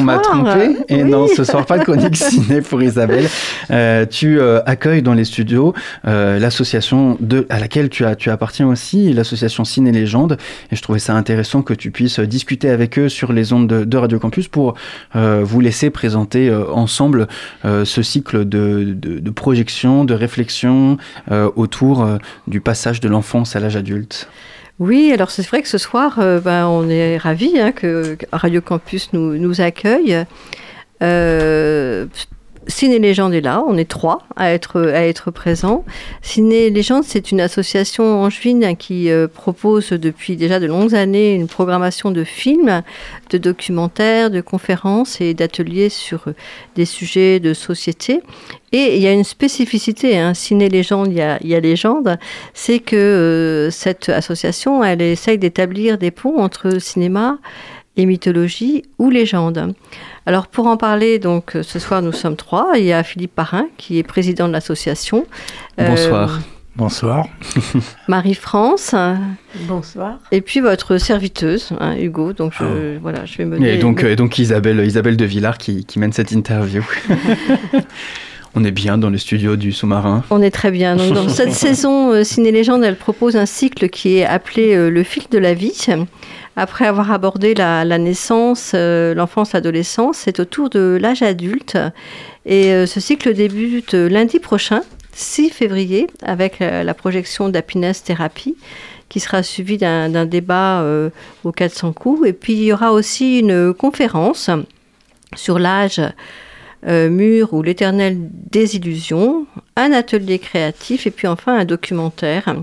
m'a trompé. Et non, ce soir, pas de chronique ciné pour Isabelle. Euh, tu euh, accueilles dans les studios euh, l'association à laquelle tu, as, tu appartiens aussi, l'association Ciné Légende. Et je trouvais ça intéressant que tu puisses discuter avec eux sur les ondes de, Radio Campus pour vous laisser présenter ensemble ce cycle de, de, de, projection, de réflexion autour du passage de l'enfance à l'âge adulte. Oui, alors c'est vrai que ce soir, euh, ben, on est ravis hein, que Radio Campus nous, accueille. Euh, Ciné Légende est là, on est trois à être, à être présents. Ciné Légende, c'est une association angevine qui euh, propose depuis déjà de longues années une programmation de films, de documentaires, de conférences et d'ateliers sur des sujets de société. Et il y a une spécificité, hein, Ciné Légende, il y a, il y a Légende, c'est que euh, cette association, elle essaye d'établir des ponts entre cinéma et mythologie ou légende. Alors pour en parler, donc ce soir nous sommes trois. Il y a Philippe Parrain qui est président de l'association. Bonsoir. Euh, Bonsoir. Marie-France. Bonsoir. Et puis votre serviteuse, hein, Hugo. Donc je, oh. voilà, je vais mener. Et donc, donc Isabelle, Isabelle de Villard qui, qui mène cette interview. On est bien dans le studio du sous-marin. On est très bien. Donc, dans cette saison euh, Ciné Légende, elle propose un cycle qui est appelé euh, Le fil de la vie. Après avoir abordé la, naissance, euh, l'enfance, l'adolescence, c'est au tour de l'âge adulte. Et ce cycle débute lundi prochain, 6 février, avec la, projection d'Happiness Therapy qui sera suivi d'un débat aux 400 coups. Et puis il y aura aussi une conférence sur l'âge euh, Mur ou l'éternelle désillusion, un atelier créatif et puis enfin un documentaire.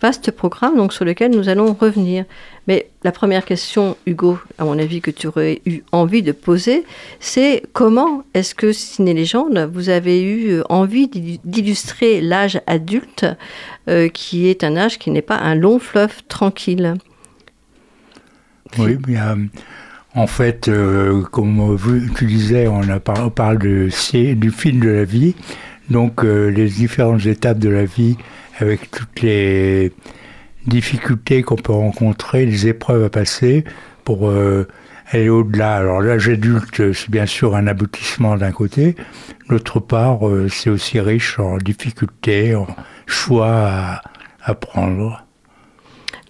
Vaste programme donc sur lequel nous allons revenir. Mais la première question, Hugo, à mon avis que tu aurais eu envie de poser, c'est comment est-ce que Ciné Légende, vous avez eu envie d'illustrer l'âge adulte, euh, qui est un âge qui n'est pas un long fleuve tranquille? Oui, bien. En fait, euh, comme tu disais, on, parle de, du fil de la vie, donc euh, les différentes étapes de la vie avec toutes les difficultés qu'on peut rencontrer, les épreuves à passer pour euh, aller au-delà. Alors l'âge adulte, c'est bien sûr un aboutissement d'un côté, d'autre part, c'est aussi riche en difficultés, en choix à prendre.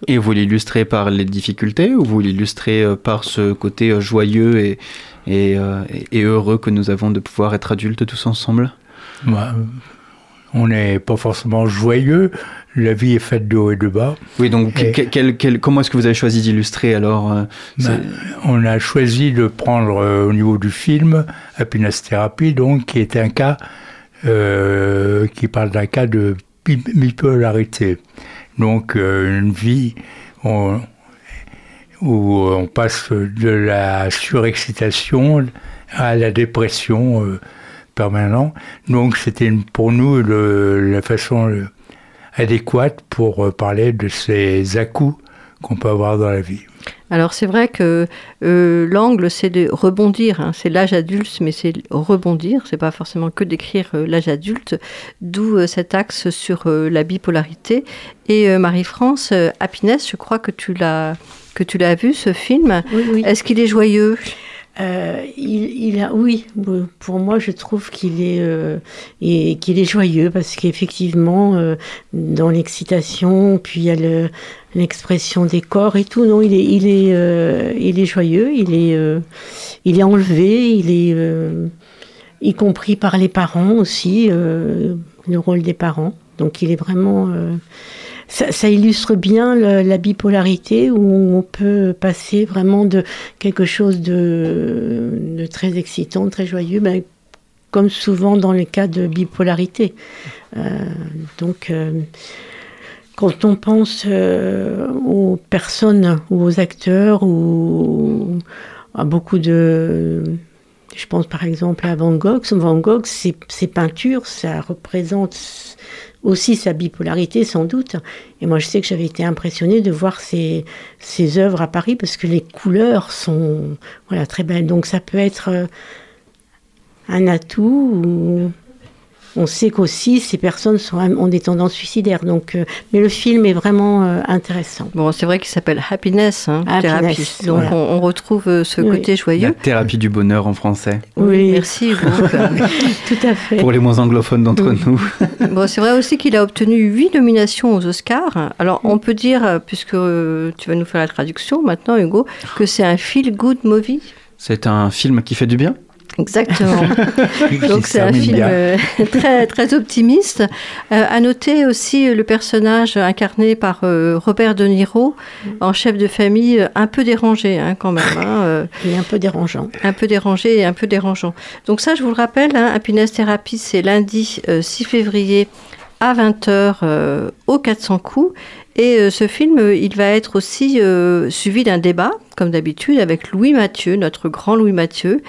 Et vous l'illustrez par les difficultés ou vous l'illustrez euh, par ce côté euh, joyeux et, euh, heureux que nous avons de pouvoir être adultes tous ensemble? On n'est pas forcément joyeux, la vie est faite de haut et de bas. Oui, donc quel, quel, comment est-ce que vous avez choisi d'illustrer alors bah, On a choisi de prendre au niveau du film Happiness Therapy, donc, qui est un cas qui parle d'un cas de bipolarité. Donc euh, une vie où on passe de la surexcitation à la dépression euh, permanente. Donc c'était pour nous la façon adéquate pour euh, parler de ces à-coups qu'on peut avoir dans la vie. Alors c'est vrai que euh, l'angle c'est de rebondir, hein. c'est l'âge adulte, mais c'est rebondir, c'est pas forcément que d'écrire euh, l'âge adulte, d'où euh, cet axe sur la bipolarité. Et Marie-France, Happiness, je crois que tu l'as que tu l'as vu ce film. Est-ce qu'il est joyeux? Euh, il, a, oui, pour moi, je trouve qu'il est, euh, qu'il est joyeux parce qu'effectivement, euh, dans l'excitation, puis il y a l'expression des corps et tout. Non, il est, il est, il est joyeux. Il est, il est enlevé. Il est, y compris par les parents aussi, le rôle des parents. Donc, il est vraiment ça, illustre bien la bipolarité où on peut passer vraiment de quelque chose de, très excitant, très joyeux, ben, comme souvent dans les cas de bipolarité. Euh, donc, euh, quand on pense euh, aux personnes ou aux acteurs ou à beaucoup de... Je pense par exemple à Van Gogh. Van Gogh, ses peintures, ça représente aussi sa bipolarité sans doute. Et moi je sais que j'avais été impressionnée de voir ses, ses œuvres à Paris parce que les couleurs sont voilà, très belles. Donc ça peut être euh, un atout ou on sait qu'aussi ces personnes sont, ont des tendances suicidaires. Donc, euh, mais le film est vraiment euh, intéressant. Bon, c'est vrai qu'il s'appelle Happiness, hein, thérapie. Donc voilà. on, on retrouve euh, ce Oui. côté La joyeux. thérapie du bonheur en français. Oui. Merci. Hugo. Tout à fait. Pour les moins anglophones d'entre Oui. nous. Bon, c'est vrai aussi qu'il a obtenu huit nominations aux Oscars. Alors, on peut dire, puisque tu vas nous faire la traduction maintenant, Hugo, que c'est un feel-good movie. C'est un film qui fait du bien? Exactement. Donc c'est un film euh, très, très optimiste. Euh, à noter aussi euh, le personnage incarné par euh, Robert De Niro en chef de famille un peu dérangé hein, quand même. hein, euh, Il est un peu dérangeant. un peu dérangé et un peu dérangeant. Donc ça, je vous le rappelle, hein, Happiness Therapy, c'est lundi euh, 6 février à 20h au 400 coups. Et euh, ce film, il va être aussi euh, suivi d'un débat, comme d'habitude, avec Louis Mathieu, notre grand Louis Mathieu.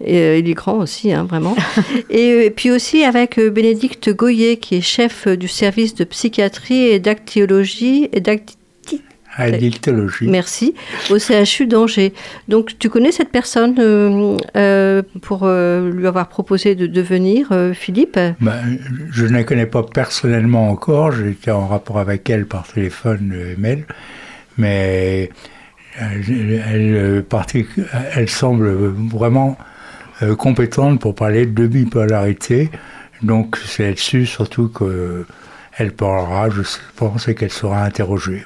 Et, euh, il est grand aussi, hein, vraiment. et, euh, et puis aussi avec euh, Bénédicte Goyer, qui est chef du service de psychiatrie et d'actiologie et. Merci, au CHU d'Angers. Donc, tu connais cette personne euh, euh, pour euh, lui avoir proposé de devenir, Philippe? Ben, je ne la connais pas personnellement encore, j'étais en rapport avec elle par téléphone, euh, mail, mais elle semble vraiment euh, compétente pour parler de bipolarité, donc c'est là-dessus surtout qu'elle parlera, je pense, et qu'elle sera interrogée.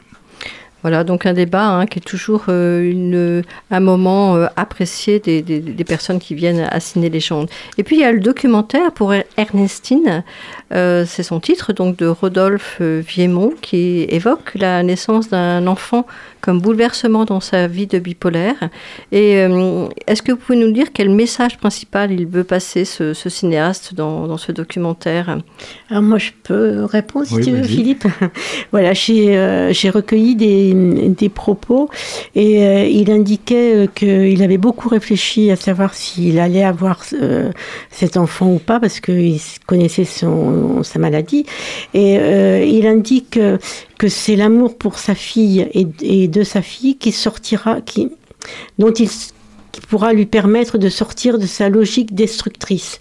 Voilà, donc un débat hein, qui est toujours euh, une, un moment euh, apprécié des, personnes qui viennent à Ciné Légende. Et puis il y a le documentaire pour Ernestine, euh, c'est son titre, donc de Rodolphe euh, Viemont, qui évoque la naissance d'un enfant comme bouleversement dans sa vie de bipolaire. Et euh, est-ce que vous pouvez nous dire quel message principal il veut passer, ce, ce cinéaste, dans, dans ce documentaire? Alors moi, je peux répondre si Oui, tu veux. Philippe. voilà, j'ai euh, j'ai recueilli des, des propos et euh, il indiquait qu'il avait beaucoup réfléchi à savoir s'il allait avoir euh, cet enfant ou pas parce qu'il connaissait son, sa maladie. Et euh, il indique euh, que c'est l'amour pour sa fille et, de sa fille qui sortira, dont il qui pourra lui permettre de sortir de sa logique destructrice.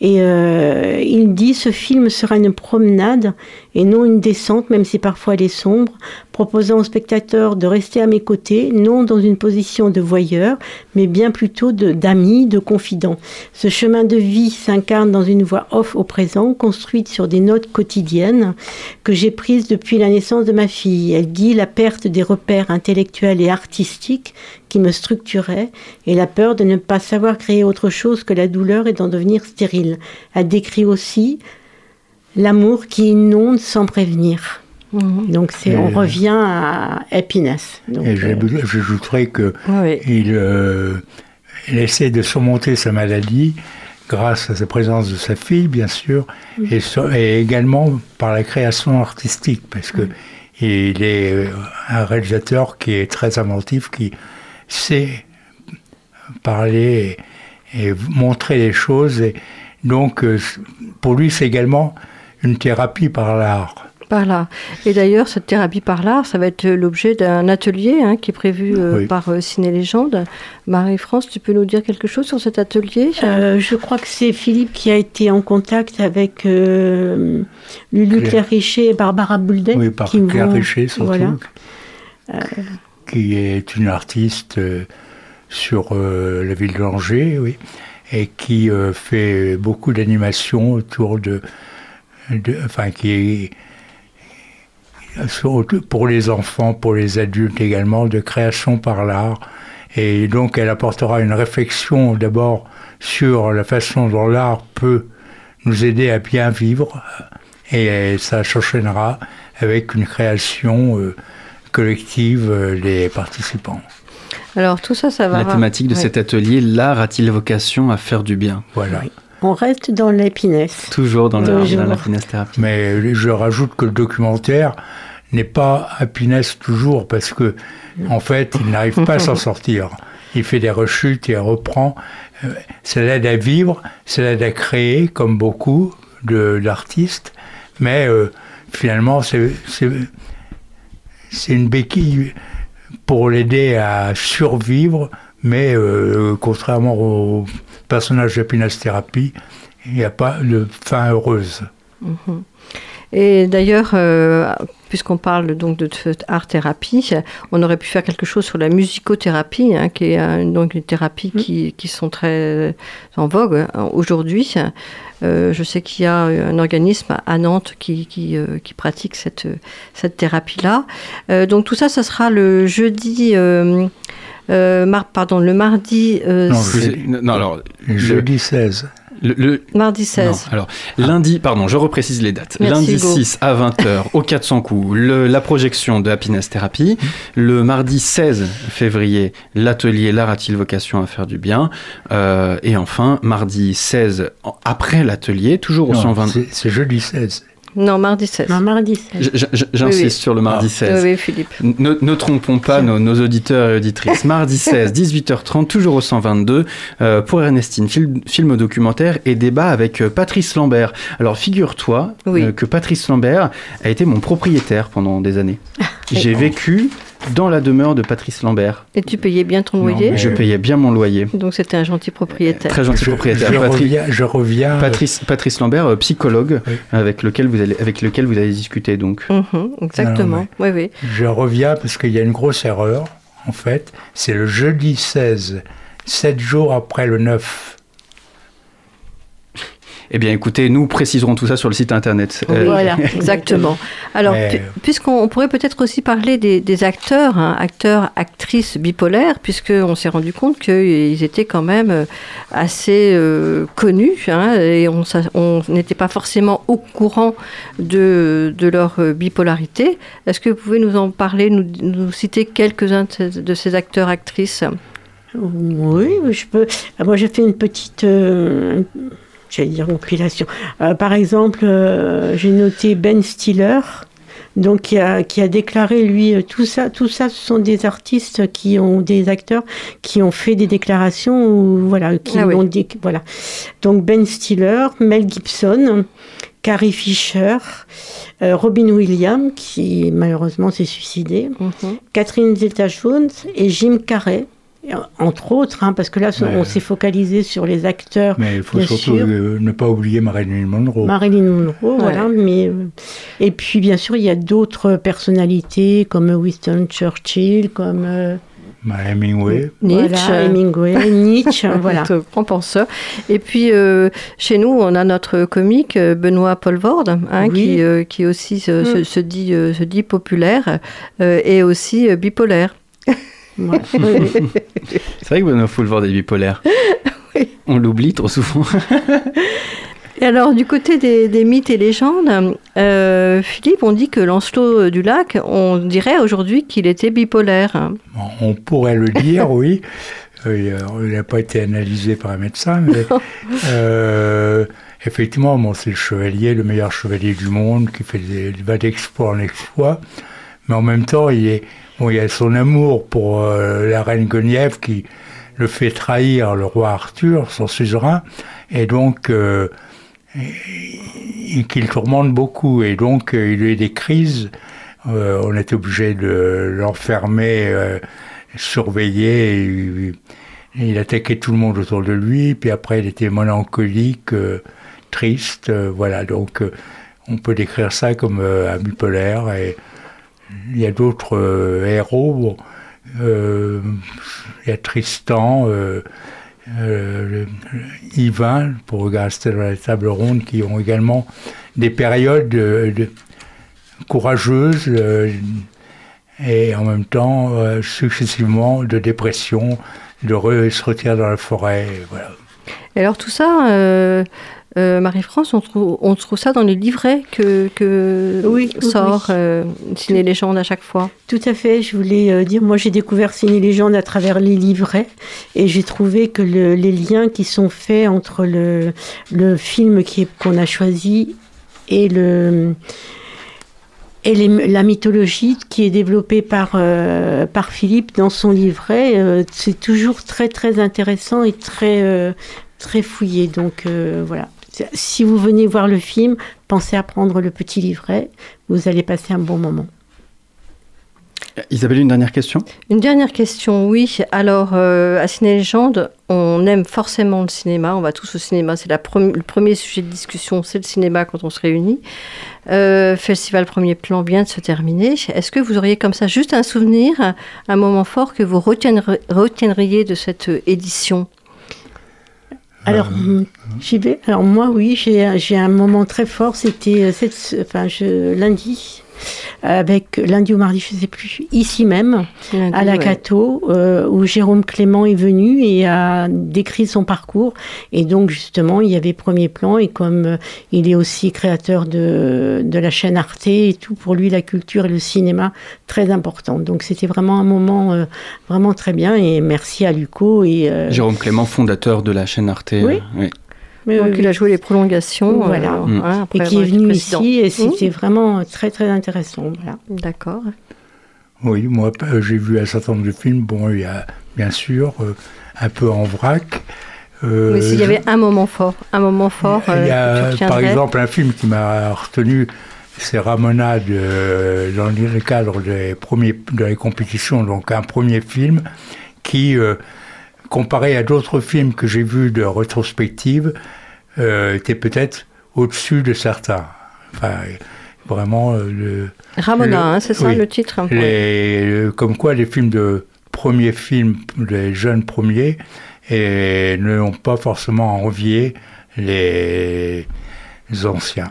Et euh, il dit ce film sera une promenade et non une descente, même si parfois elle est sombre, proposant au spectateur de rester à mes côtés, non dans une position de voyeur, mais bien plutôt de- d'ami, de, confident. Ce chemin de vie s'incarne dans une voix off au présent, construite sur des notes quotidiennes que j'ai prises depuis la naissance de ma fille. Elle dit la perte des repères intellectuels et artistiques qui me structuraient et la peur de ne pas savoir créer autre chose que la douleur et d'en devenir stérile. Elle décrit aussi l'amour qui inonde sans prévenir. Donc c'est, on revient à happiness. Donc, Et euh, j'ajouterais que Oui. il, euh, il essaie de surmonter sa maladie grâce à sa présence de sa fille, bien sûr, et, so- et également par la création artistique, parce que il est euh, un réalisateur qui est très inventif, qui sait parler et, et montrer les choses. Et donc, euh, pour lui, c'est également une thérapie par l'art. Par là. Et d'ailleurs, cette thérapie par l'art, ça va être l'objet d'un atelier hein, qui est prévu euh, Oui. par euh, Ciné Légende. Marie-France, tu peux nous dire quelque chose sur cet atelier? Euh, je crois que c'est Philippe qui a été en contact avec euh, Lulu Claire. Claire Richet et Barbara Bouldet. Oui, par qui Claire vont- Richer, surtout, voilà. qui est une artiste euh, sur euh, la ville d'Angers, oui, et qui euh, fait beaucoup d'animations autour de, enfin, qui sur- pour les enfants, pour les adultes également, de création par l'art. Et donc, elle apportera une réflexion d'abord sur la façon dont l'art peut nous aider à bien vivre, et ça s'enchaînera avec une création euh, collective euh, des participants. Alors, tout ça, ça va... La thématique de Ouais. cet atelier, l'art a-t-il vocation à faire du bien Voilà. On reste dans l'épinesse. Toujours dans, la, Toujours. dans la finesse thérapie. Mais je rajoute que le documentaire n'est pas happiness toujours parce que en fait, il n'arrive pas à s'en sortir. Il fait des rechutes, il reprend. Euh, Ça l'aide à vivre, ça l'aide à créer, comme beaucoup d'artistes, mais euh, finalement, c'est une béquille pour l'aider à survivre, mais euh, contrairement au personnage de Therapy, il n'y a pas de fin heureuse. Mhm. Et d'ailleurs, euh, puisqu'on parle donc de cette art thérapie, on aurait pu faire quelque chose sur la musicothérapie, hein, qui est euh, donc une thérapie qui, qui sont très en vogue hein, aujourd'hui. Euh, je sais qu'il y a un organisme à Nantes qui, qui, euh, qui pratique cette, cette thérapie-là. Euh, donc tout ça, ça sera le jeudi, euh, euh, mar- pardon, le mardi, euh, Non, je- non, alors, Jeudi 16. Le, le- mardi non, 16. alors, lundi, pardon, je reprécise les dates. Merci, lundi Hugo. 6 à 20h au 400 coups, le- la projection de Happiness Therapy. Le mardi 16 février, l'atelier L'art a-t-il vocation à faire du bien? Euh, Et enfin, mardi 16, en- après l'atelier, toujours au Non, 120. c'est- C'est jeudi 16. Non, mardi 16. Non, mardi 16. J- j- J'insiste Oui, oui. sur le mardi Ah. 16. Oui, oui, Philippe. Ne, ne trompons pas nos, nos auditeurs et auditrices. Mardi 16, 18h30, toujours au 122, euh, pour Ernestine, film, film documentaire et débat avec euh, Patrice Lambert. Alors figure-toi Oui. euh, que Patrice Lambert a été mon propriétaire pendant des années. J'ai vécu dans la demeure de Patrice Lambert. Et tu payais bien ton loyer Je payais bien mon loyer. Donc c'était un gentil propriétaire. Très gentil Je, propriétaire. je reviens, je reviens, euh, Patrice, Patrice Lambert, euh, psychologue, Oui. avec, lequel vous allez, avec lequel vous allez discuter donc. Mhm, exactement. Oui, oui. je reviens parce qu'il y a une grosse erreur, en fait. C'est le jeudi 16, 7 jours après le 9. Eh bien écoutez, nous préciserons tout ça sur le site internet. Euh, Voilà. Exactement. Alors, Mais- puisqu'on on pourrait peut-être aussi parler des, des acteurs, hein, acteurs, actrices bipolaires, puisqu'on s'est rendu compte qu'ils étaient quand même euh, assez euh, connus, hein, et on n'était pas forcément au courant de, de leur euh, bipolarité. Est-ce que vous pouvez nous en parler, nous, nous citer quelques-uns de ces- de ces acteurs, actrices? Oui, je peux. Moi, j'ai fait une petite. euh, J'allais dire compilation. Euh, par exemple, euh, j'ai noté Ben Stiller. Donc, qui a, qui a déclaré, lui, euh, tout ça, tout ça, ce sont des artistes qui ont, des acteurs qui ont fait des déclarations, ou, voilà, qui Ah oui. ont dit, voilà. Donc, Ben Stiller, Mel Gibson, Carrie Fisher, euh, Robin Williams, qui malheureusement s'est suicidé, Mhm. Catherine Zeta-Jones et Jim Carrey, entre autres, hein, parce que là, on s'est focalisé sur les acteurs. Mais il faut surtout sûr. euh, ne pas oublier Marilyn Monroe. Marilyn Monroe, voilà, mais euh, et puis bien sûr il y a d'autres personnalités comme Winston Churchill, comme euh, Ma Hemingway. Nietzsche. voilà, Hemingway, Nietzsche, voilà. Notre grand penseur. Et puis, euh, chez nous, on a notre comique euh, Benoît Polvorde, hein, Oui. qui, euh, qui aussi se, se- Mm. se dit, euh, se dit populaire euh, et aussi euh, bipolaire. Ouais, oui, oui. C'est vrai que Benoît Foulevard est bipolaire. On l'oublie trop souvent. Et alors, du côté des, des mythes et légendes, euh, Philippe, on dit que Lancelot du Lac, on dirait aujourd'hui qu'il était bipolaire. On pourrait le dire, oui. Euh, il n'a pas été analysé par un médecin, mais euh, effectivement, bon, c'est le chevalier, le meilleur chevalier du monde, qui fait des, va d'exploit en exploit. Mais en même temps, il, est, bon, il y a son amour pour euh, la reine Guenièvre qui le fait trahir le roi Arthur, son suzerain, et donc euh, qu'il tourmente beaucoup. Et donc, euh, il a eu des crises. On est obligé de l'enfermer, surveiller. et il- attaquait tout le monde autour de lui. Puis après, il était mélancolique, triste. voilà, donc on peut décrire ça comme un bipolaire. Il y a d'autres euh, héros. Euh, il y a Tristan, euh, euh, Yvain, pour rester dans la table ronde, qui ont également des périodes de- de- courageuses et en même temps successivement de dépression, de se retirer dans la forêt. Voilà. Et alors, tout ça, euh, Marie-France, on trouve, on trouve ça dans les livrets que, que Oui, oui, sort oui. euh, Ciné Légende à chaque fois. Tout à fait, je voulais euh, dire, moi j'ai découvert Ciné Légende à travers les livrets et j'ai trouvé que le- les liens qui sont faits entre le, le film qu'on a choisi et, le, et les- la mythologie qui est développée par, euh, par Philippe dans son livret, euh, c'est toujours très très intéressant et très, euh, très fouillé. Donc voilà, Si vous venez voir le film, pensez à prendre le petit livret. Vous allez passer un bon moment. Isabelle, une dernière question? Une dernière question, oui. Alors, euh, à Ciné Légende, on aime forcément le cinéma. On va tous au cinéma. C'est le premier sujet de discussion, c'est le cinéma quand on se réunit. Euh, Festival Premier Plan vient de se terminer. Est-ce que vous auriez comme ça juste un souvenir, un moment fort que vous retiendriez de cette édition? Alors, euh, j'y vais. Alors moi, oui, j'ai un moment très fort. C'était euh, enfin, lundi avec lundi ou mardi, je ne sais plus, ici même, à la Cato, euh, où Jérôme Clément est venu et a décrit son parcours. Et donc, justement, il y avait premier plan. Et comme euh, il est aussi créateur de, de la chaîne Arte et tout, pour lui, la culture et le cinéma, très important. Donc, c'était vraiment un moment euh, vraiment très bien. Et merci à Luco. Et, Jérôme Clément, fondateur de la chaîne Arte. Oui. oui. Donc, il a joué les prolongations. Voilà. Hein, et qui est venu ici et c'était vraiment très, très intéressant. Voilà. D'accord. Oui, moi, euh, j'ai vu un certain nombre de films. Bon, il y a bien sûr euh, un peu en vrac. Euh, Mais s'il y avait un moment fort, un moment fort. Il y a, par exemple, un film qui m'a retenu, c'est Ramona dans le cadre des premiers, de la compétition, donc un premier film qui, comparé à d'autres films que j'ai vus de rétrospective, euh, était peut-être au-dessus de certains. Enfin, vraiment. Euh, le, Ramona, hein, c'est ça le titre? Les, Comme quoi les films de premiers films, les jeunes premiers, et ne ont pas forcément envié les anciens.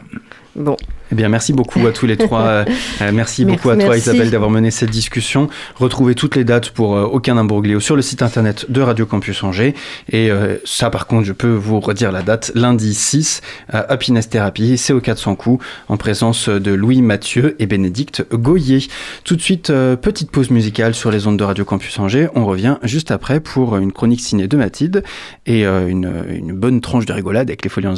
Bon, eh bien, merci beaucoup à tous les trois. Euh, euh, merci beaucoup à toi, Isabelle, d'avoir mené cette discussion. Retrouvez toutes les dates pour euh, Aucun Imbroglio sur le site internet de Radio Campus Angers. Et ça, par contre, je peux vous redire la date. Lundi 6, à Happiness Therapy, c'est au 400 coups, en présence de Louis Mathieu et Bénédicte Goyer. Tout de suite, petite pause musicale sur les ondes de Radio Campus Angers. On revient juste après pour une chronique ciné de Mathilde et une, une bonne tranche de rigolade avec les Folies en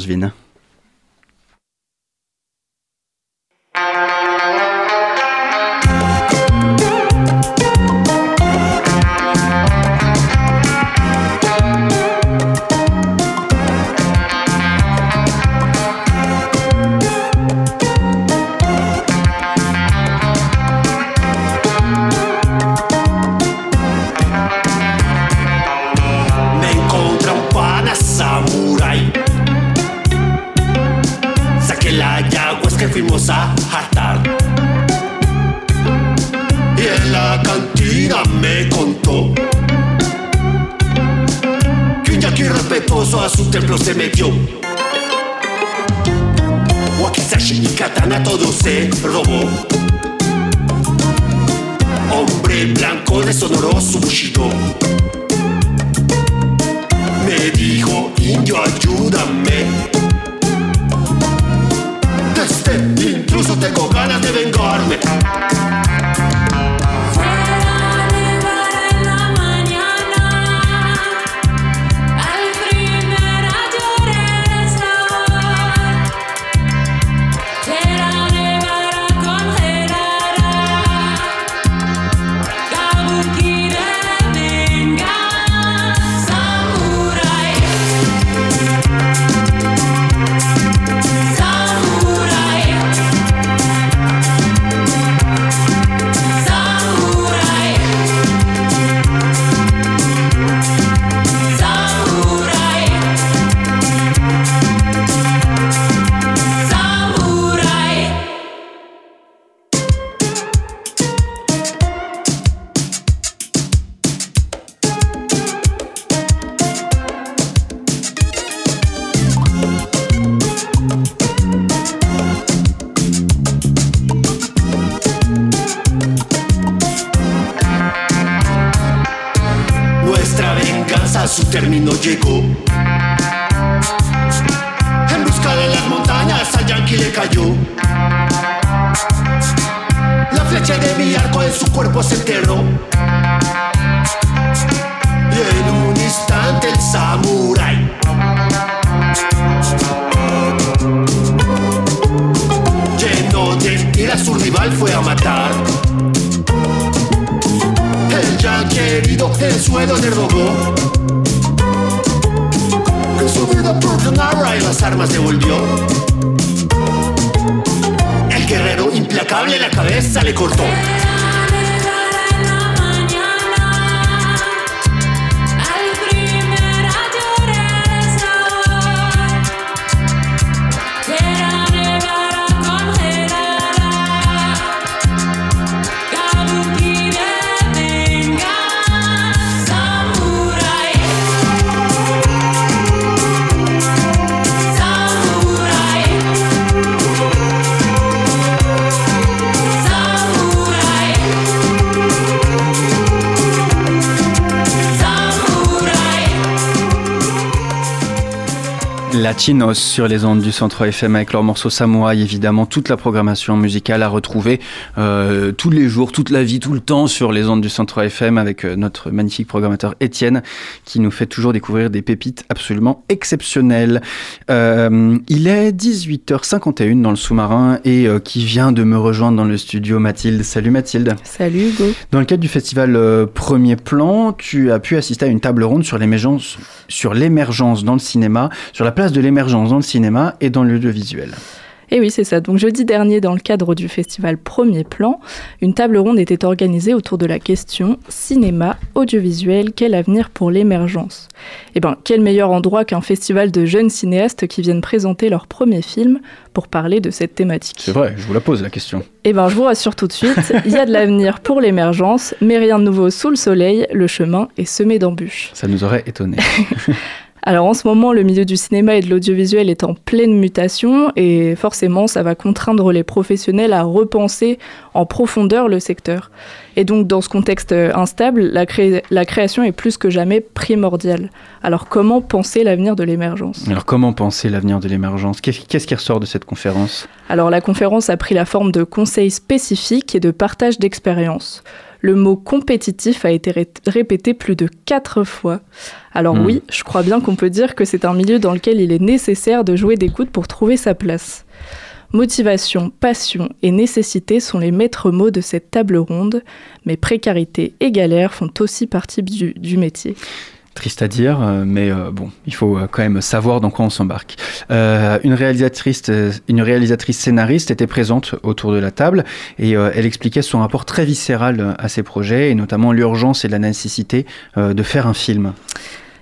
a su término llegó. En busca de las montañas al yankee le cayó. La flecha de mi arco en su cuerpo se enterró. Y en un instante el samurái. Lleno de ira su rival fue a matar. El ya querido en suelo le robó. Y las armas devolvió. El guerrero implacable la cabeza le cortó. Latinos sur les ondes du Centre FM avec leur morceau Samouraï, évidemment toute la programmation musicale à retrouver euh, tous les jours, toute la vie, tout le temps sur les ondes du Centre FM avec euh, notre magnifique programmateur Étienne qui nous fait toujours découvrir des pépites absolument exceptionnelles. Euh, il est 18h51 dans le sous-marin et qui vient de me rejoindre dans le studio Mathilde. Salut Mathilde. Salut Hugo. Dans le cadre du festival Premier Plan, tu as pu assister à une table ronde sur l'émergence dans le cinéma, sur la place de l'émergence dans le cinéma et dans l'audiovisuel. Et oui, c'est ça. Donc jeudi dernier, dans le cadre du festival Premier Plan, une table ronde était organisée autour de la question cinéma, audiovisuel, quel avenir pour l'émergence? Eh bien, quel meilleur endroit qu'un festival de jeunes cinéastes qui viennent présenter leur premier film pour parler de cette thématique? C'est vrai, je vous la pose la question. Eh bien, je vous rassure tout de suite, il y a de l'avenir pour l'émergence, mais rien de nouveau sous le soleil, le chemin est semé d'embûches. Ça nous aurait étonné. Alors en ce moment, le milieu du cinéma et de l'audiovisuel est en pleine mutation et forcément, ça va contraindre les professionnels à repenser en profondeur le secteur. Et donc dans ce contexte instable, la, cré la création est plus que jamais primordiale. Alors comment penser l'avenir de l'émergence? Alors comment penser l'avenir de l'émergence? Qu'est-ce qui ressort de cette conférence? Alors la conférence a pris la forme de conseils spécifiques et de partage d'expériences le mot compétitif a été ré répété plus de quatre fois. Alors mmh. oui, je crois bien qu'on peut dire que c'est un milieu dans lequel il est nécessaire de jouer des coudes pour trouver sa place. Motivation, passion et nécessité sont les maîtres mots de cette table ronde, mais précarité et galère font aussi partie du, du métier. Triste à dire, euh, mais euh, bon, il faut euh, quand même savoir dans quoi on s'embarque. Une réalisatrice, une réalisatrice scénariste était présente autour de la table et elle expliquait son rapport très viscéral à ses projets et notamment l'urgence et la nécessité de faire un film.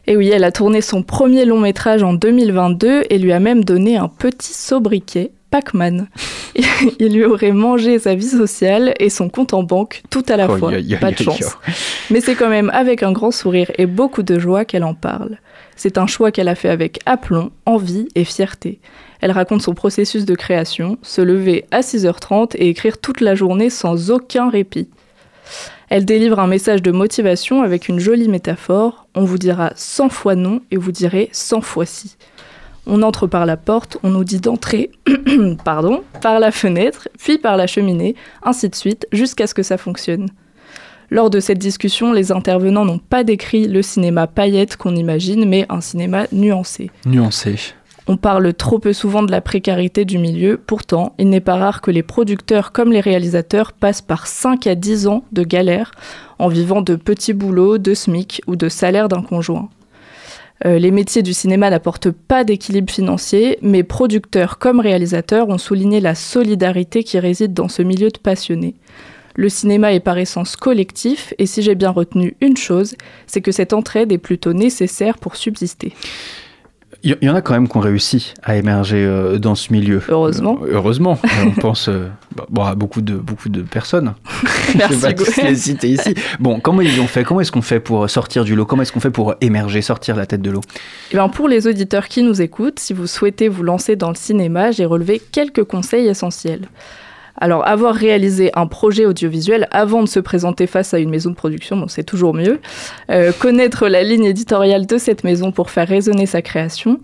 Et oui, elle a tourné son premier long métrage en 2022 et lui a même donné un petit sobriquet Pac-Man. Il lui aurait mangé sa vie sociale et son compte en banque tout à la Oh, fois. Pas de chance. Mais c'est quand même avec un grand sourire et beaucoup de joie qu'elle en parle. C'est un choix qu'elle a fait avec aplomb, envie et fierté. Elle raconte son processus de création, se lever à 6h30 et écrire toute la journée sans aucun répit. Elle délivre un message de motivation avec une jolie métaphore. On vous dira 100 fois non et vous direz 100 fois si. On entre par la porte, on nous dit d'entrer, pardon, par la fenêtre, puis par la cheminée, ainsi de suite, jusqu'à ce que ça fonctionne. Lors de cette discussion, les intervenants n'ont pas décrit le cinéma paillette qu'on imagine, mais un cinéma nuancé. Nuancé. On parle trop peu souvent de la précarité du milieu, pourtant, il n'est pas rare que les producteurs comme les réalisateurs passent par 5 à 10 ans de galère en vivant de petits boulots, de SMIC ou de salaire d'un conjoint. Euh, les métiers du cinéma n'apportent pas d'équilibre financier, mais producteurs comme réalisateurs ont souligné la solidarité qui réside dans ce milieu de passionnés. Le cinéma est par essence collectif, et si j'ai bien retenu une chose, c'est que cette entraide est plutôt nécessaire pour subsister. Il y, en a quand même qui ont réussi à émerger euh, dans ce milieu. Heureusement. Euh, heureusement. On pense euh, bah, bon, à beaucoup de, beaucoup de personnes. Merci, Je vais pas tous les citer ici. Bon, comment ils ont fait Comment est-ce qu'on fait pour sortir du lot? Comment est-ce qu'on fait pour émerger, sortir la tête de l'eau? Eh bien, pour les auditeurs qui nous écoutent, si vous souhaitez vous lancer dans le cinéma, j'ai relevé quelques conseils essentiels. Alors, avoir réalisé un projet audiovisuel avant de se présenter face à une maison de production, bon, c'est toujours mieux. Euh, connaître la ligne éditoriale de cette maison pour faire résonner sa création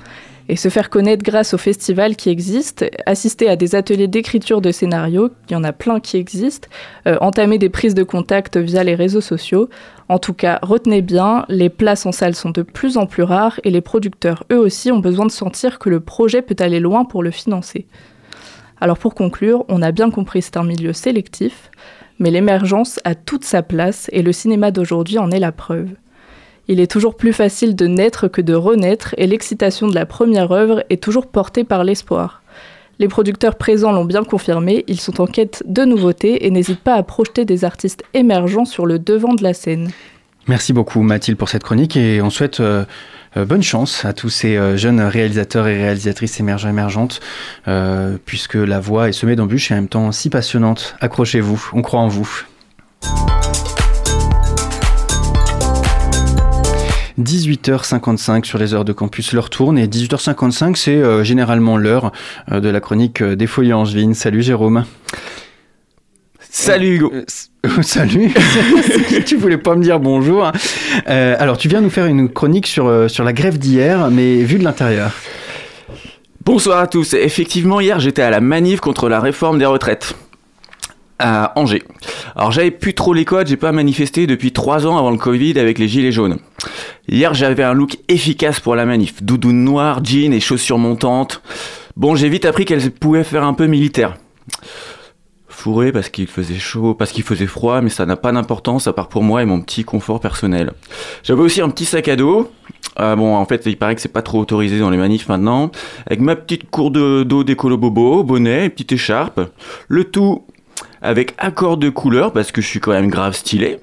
et se faire connaître grâce aux festivals qui existent, assister à des ateliers d'écriture de scénarios, il y en a plein qui existent, euh, entamer des prises de contact via les réseaux sociaux. En tout cas, retenez bien, les places en salle sont de plus en plus rares et les producteurs, eux aussi, ont besoin de sentir que le projet peut aller loin pour le financer. Alors pour conclure, on a bien compris c'est un milieu sélectif, mais l'émergence a toute sa place et le cinéma d'aujourd'hui en est la preuve. Il est toujours plus facile de naître que de renaître et l'excitation de la première œuvre est toujours portée par l'espoir. Les producteurs présents l'ont bien confirmé, ils sont en quête de nouveautés et n'hésitent pas à projeter des artistes émergents sur le devant de la scène. Merci beaucoup Mathilde pour cette chronique et on souhaite euh, euh, bonne chance à tous ces euh, jeunes réalisateurs et réalisatrices émergents émergentes puisque la voix est semée d'embûches et en même temps si passionnante. Accrochez-vous, on croit en vous. 18h55 sur les heures de campus, l'heure tourne et 18h55 c'est généralement l'heure de la chronique des Folies Angevines. Salut Jérôme. Salut Hugo. Euh, Salut. tu voulais pas me dire bonjour. Euh, alors tu viens nous faire une chronique sur, euh, sur la grève d'hier, mais vue de l'intérieur. Bonsoir à tous. Effectivement, hier j'étais à la manif contre la réforme des retraites à Angers. Alors j'avais plus trop les codes, j'ai pas manifesté depuis trois ans avant le Covid avec les gilets jaunes. Hier j'avais un look efficace pour la manif, doudoune noire, jean et chaussures montantes. Bon j'ai vite appris qu'elles pouvaient faire un peu militaire. Fourré parce qu'il faisait chaud, parce qu'il faisait froid, mais ça n'a pas d'importance à part pour moi et mon petit confort personnel. J'avais aussi un petit sac à dos. Ah bon, en fait, il paraît que c'est pas trop autorisé dans les manifs maintenant. Avec ma petite cour de- d'eau d'écolo bobo, bonnet, petite écharpe. Le tout avec accord de couleur parce que je suis quand même grave stylé.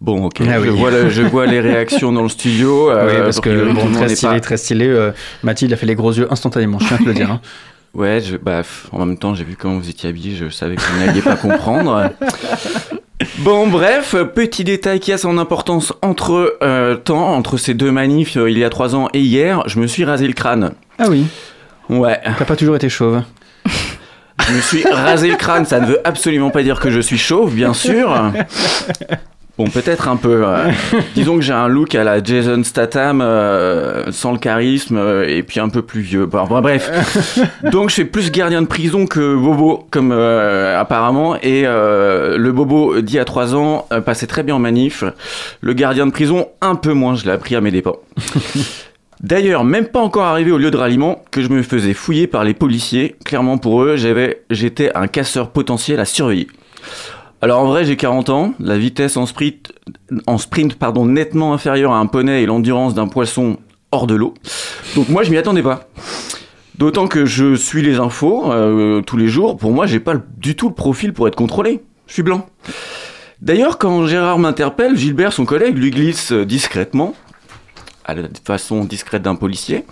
Bon, ok, Ah je, vois le- je vois les réactions dans le studio. oui, euh, parce que bon, très stylé, pas- très stylé. euh, Mathilde a fait les gros yeux instantanément, je tiens à te le dire. hein. Ouais, je, bah, en même temps, j'ai vu comment vous étiez habillé, je savais que vous n'alliez pas comprendre. Bon, bref, petit détail qui a son importance entre euh, temps, entre ces deux manifs, euh, il y a trois ans et hier, je me suis rasé le crâne. Ah oui, Ouais, t'as pas toujours été chauve. je me suis rasé le crâne, ça ne veut absolument pas dire que je suis chauve, bien sûr. Bon, peut-être un peu. euh, disons que j'ai un look à la Jason Statham, euh, sans le charisme, euh, et puis un peu plus vieux. Bon, bon, bref. Donc je fais plus gardien de prison que bobo, comme euh, apparemment. Et le bobo dit à 3 ans passait très bien en manif. Le gardien de prison, un peu moins, je l'ai appris à mes dépens. D'ailleurs, même pas encore arrivé au lieu de ralliement, que je me faisais fouiller par les policiers. Clairement pour eux, j'étais un casseur potentiel à surveiller. Alors en vrai, j'ai 40 ans, la vitesse en sprint, pardon, nettement inférieure à un poney et l'endurance d'un poisson hors de l'eau. Donc moi, je m'y attendais pas. D'autant que je suis les infos euh, tous les jours. Pour moi, j'ai pas du tout le profil pour être contrôlé. Je suis blanc. D'ailleurs, quand Gérard m'interpelle, Gilbert, son collègue, lui glisse euh, discrètement, à la façon discrète d'un policier,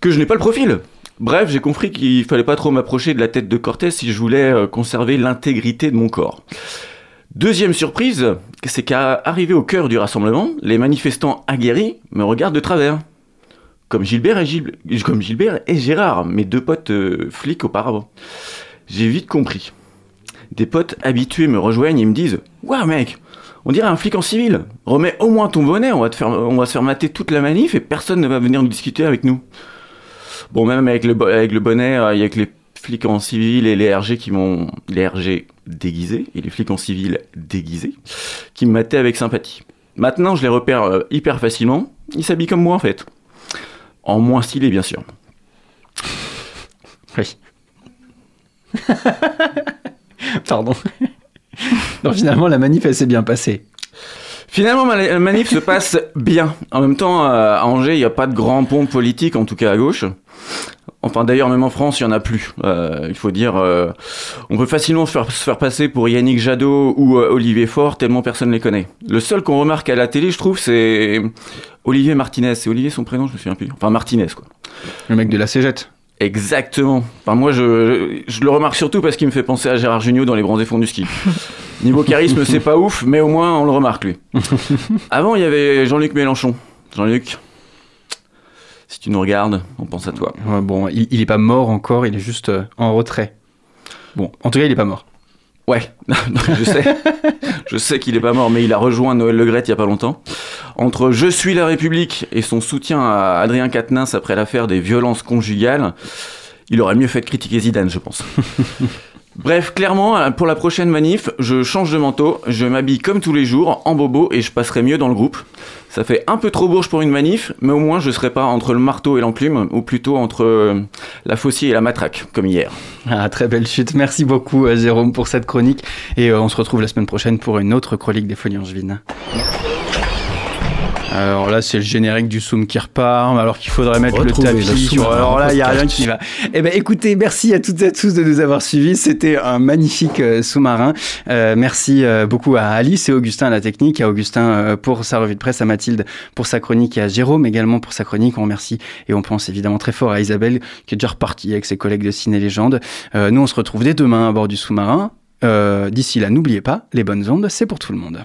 que je n'ai pas le profil. Bref, j'ai compris qu'il fallait pas trop m'approcher de la tête de Cortés si je voulais euh, conserver l'intégrité de mon corps. Deuxième surprise, c'est qu'à arriver au cœur du rassemblement, les manifestants aguerris me regardent de travers. Comme Gilbert et, Gérard, mes deux potes euh, flics auparavant. J'ai vite compris. Des potes habitués me rejoignent et me disent Waouh mec, on dirait un flic en civil. Remets au moins ton bonnet, on va, on va se faire mater toute la manif et personne ne va venir nous discuter avec nous. Bon, même avec le, bonnet, euh, il y a que les flics en civil et les RG qui m'ont. Les RG déguisés et les flics en civil déguisés qui me avec sympathie. Maintenant, je les repère euh, hyper facilement. Ils s'habillent comme moi en fait. En moins stylé, bien sûr. Oui. Pardon. non, finalement, la manif, s'est bien passée. Finalement, la manif se passe bien. En même temps, euh, à Angers, il n'y a pas de grand pont politique, en tout cas à gauche. Enfin, d'ailleurs, même en France, il n'y en a plus. Euh, il faut dire, euh, on peut facilement se faire, se faire passer pour Yannick Jadot ou euh, Olivier Faure, tellement personne ne les connaît. Le seul qu'on remarque à la télé, je trouve, c'est Olivier Martinez. C'est Olivier son prénom, je me souviens plus. Enfin, Martinez, quoi. Le mec de la cégette. Exactement. Enfin, moi, je, je le remarque surtout parce qu'il me fait penser à Gérard Jugnot dans Les Bronzés Fonds du Ski. Niveau charisme, c'est pas ouf, mais au moins, on le remarque, lui. Avant, il y avait Jean-Luc Mélenchon. Jean-Luc, si tu nous regardes, on pense à toi. Ouais, bon, il, il est pas mort encore, il est juste euh, en retrait. Bon, en tout cas, il est pas mort. Ouais, je sais. Je sais qu'il est pas mort, mais il a rejoint Noël Legrette il y a pas longtemps. Entre Je suis la République et son soutien à Adrien Quatennens après l'affaire des violences conjugales, il aurait mieux fait de critiquer Zidane, je pense. Bref, clairement, pour la prochaine manif, je change de manteau, je m'habille comme tous les jours, en bobo, et je passerai mieux dans le groupe. Ça fait un peu trop bourge pour une manif, mais au moins je serai pas entre le marteau et l'enclume, ou plutôt entre euh, la faucille et la matraque, comme hier. Ah, très belle chute. Merci beaucoup, euh, Jérôme, pour cette chronique. Et euh, on se retrouve la semaine prochaine pour une autre chronique des Folies Angevines. Alors là, c'est le générique du Soum qui repart, alors qu'il faudrait mettre le le tapis. sur- sous-marin Alors là, il n'y a rien qui va. Eh ben, écoutez, merci à toutes et à tous de nous avoir suivis. C'était un magnifique euh, sous-marin. Euh, merci euh, beaucoup à Alice et Augustin à la technique, à Augustin pour sa revue de presse, à Mathilde pour sa chronique et à Jérôme également pour sa chronique. On remercie et on pense évidemment très fort à Isabelle qui est déjà repartie avec ses collègues de Ciné Légende. Euh, nous, on se retrouve dès demain à bord du sous-marin. Euh, D'ici là, n'oubliez pas, les bonnes ondes, c'est pour tout le monde.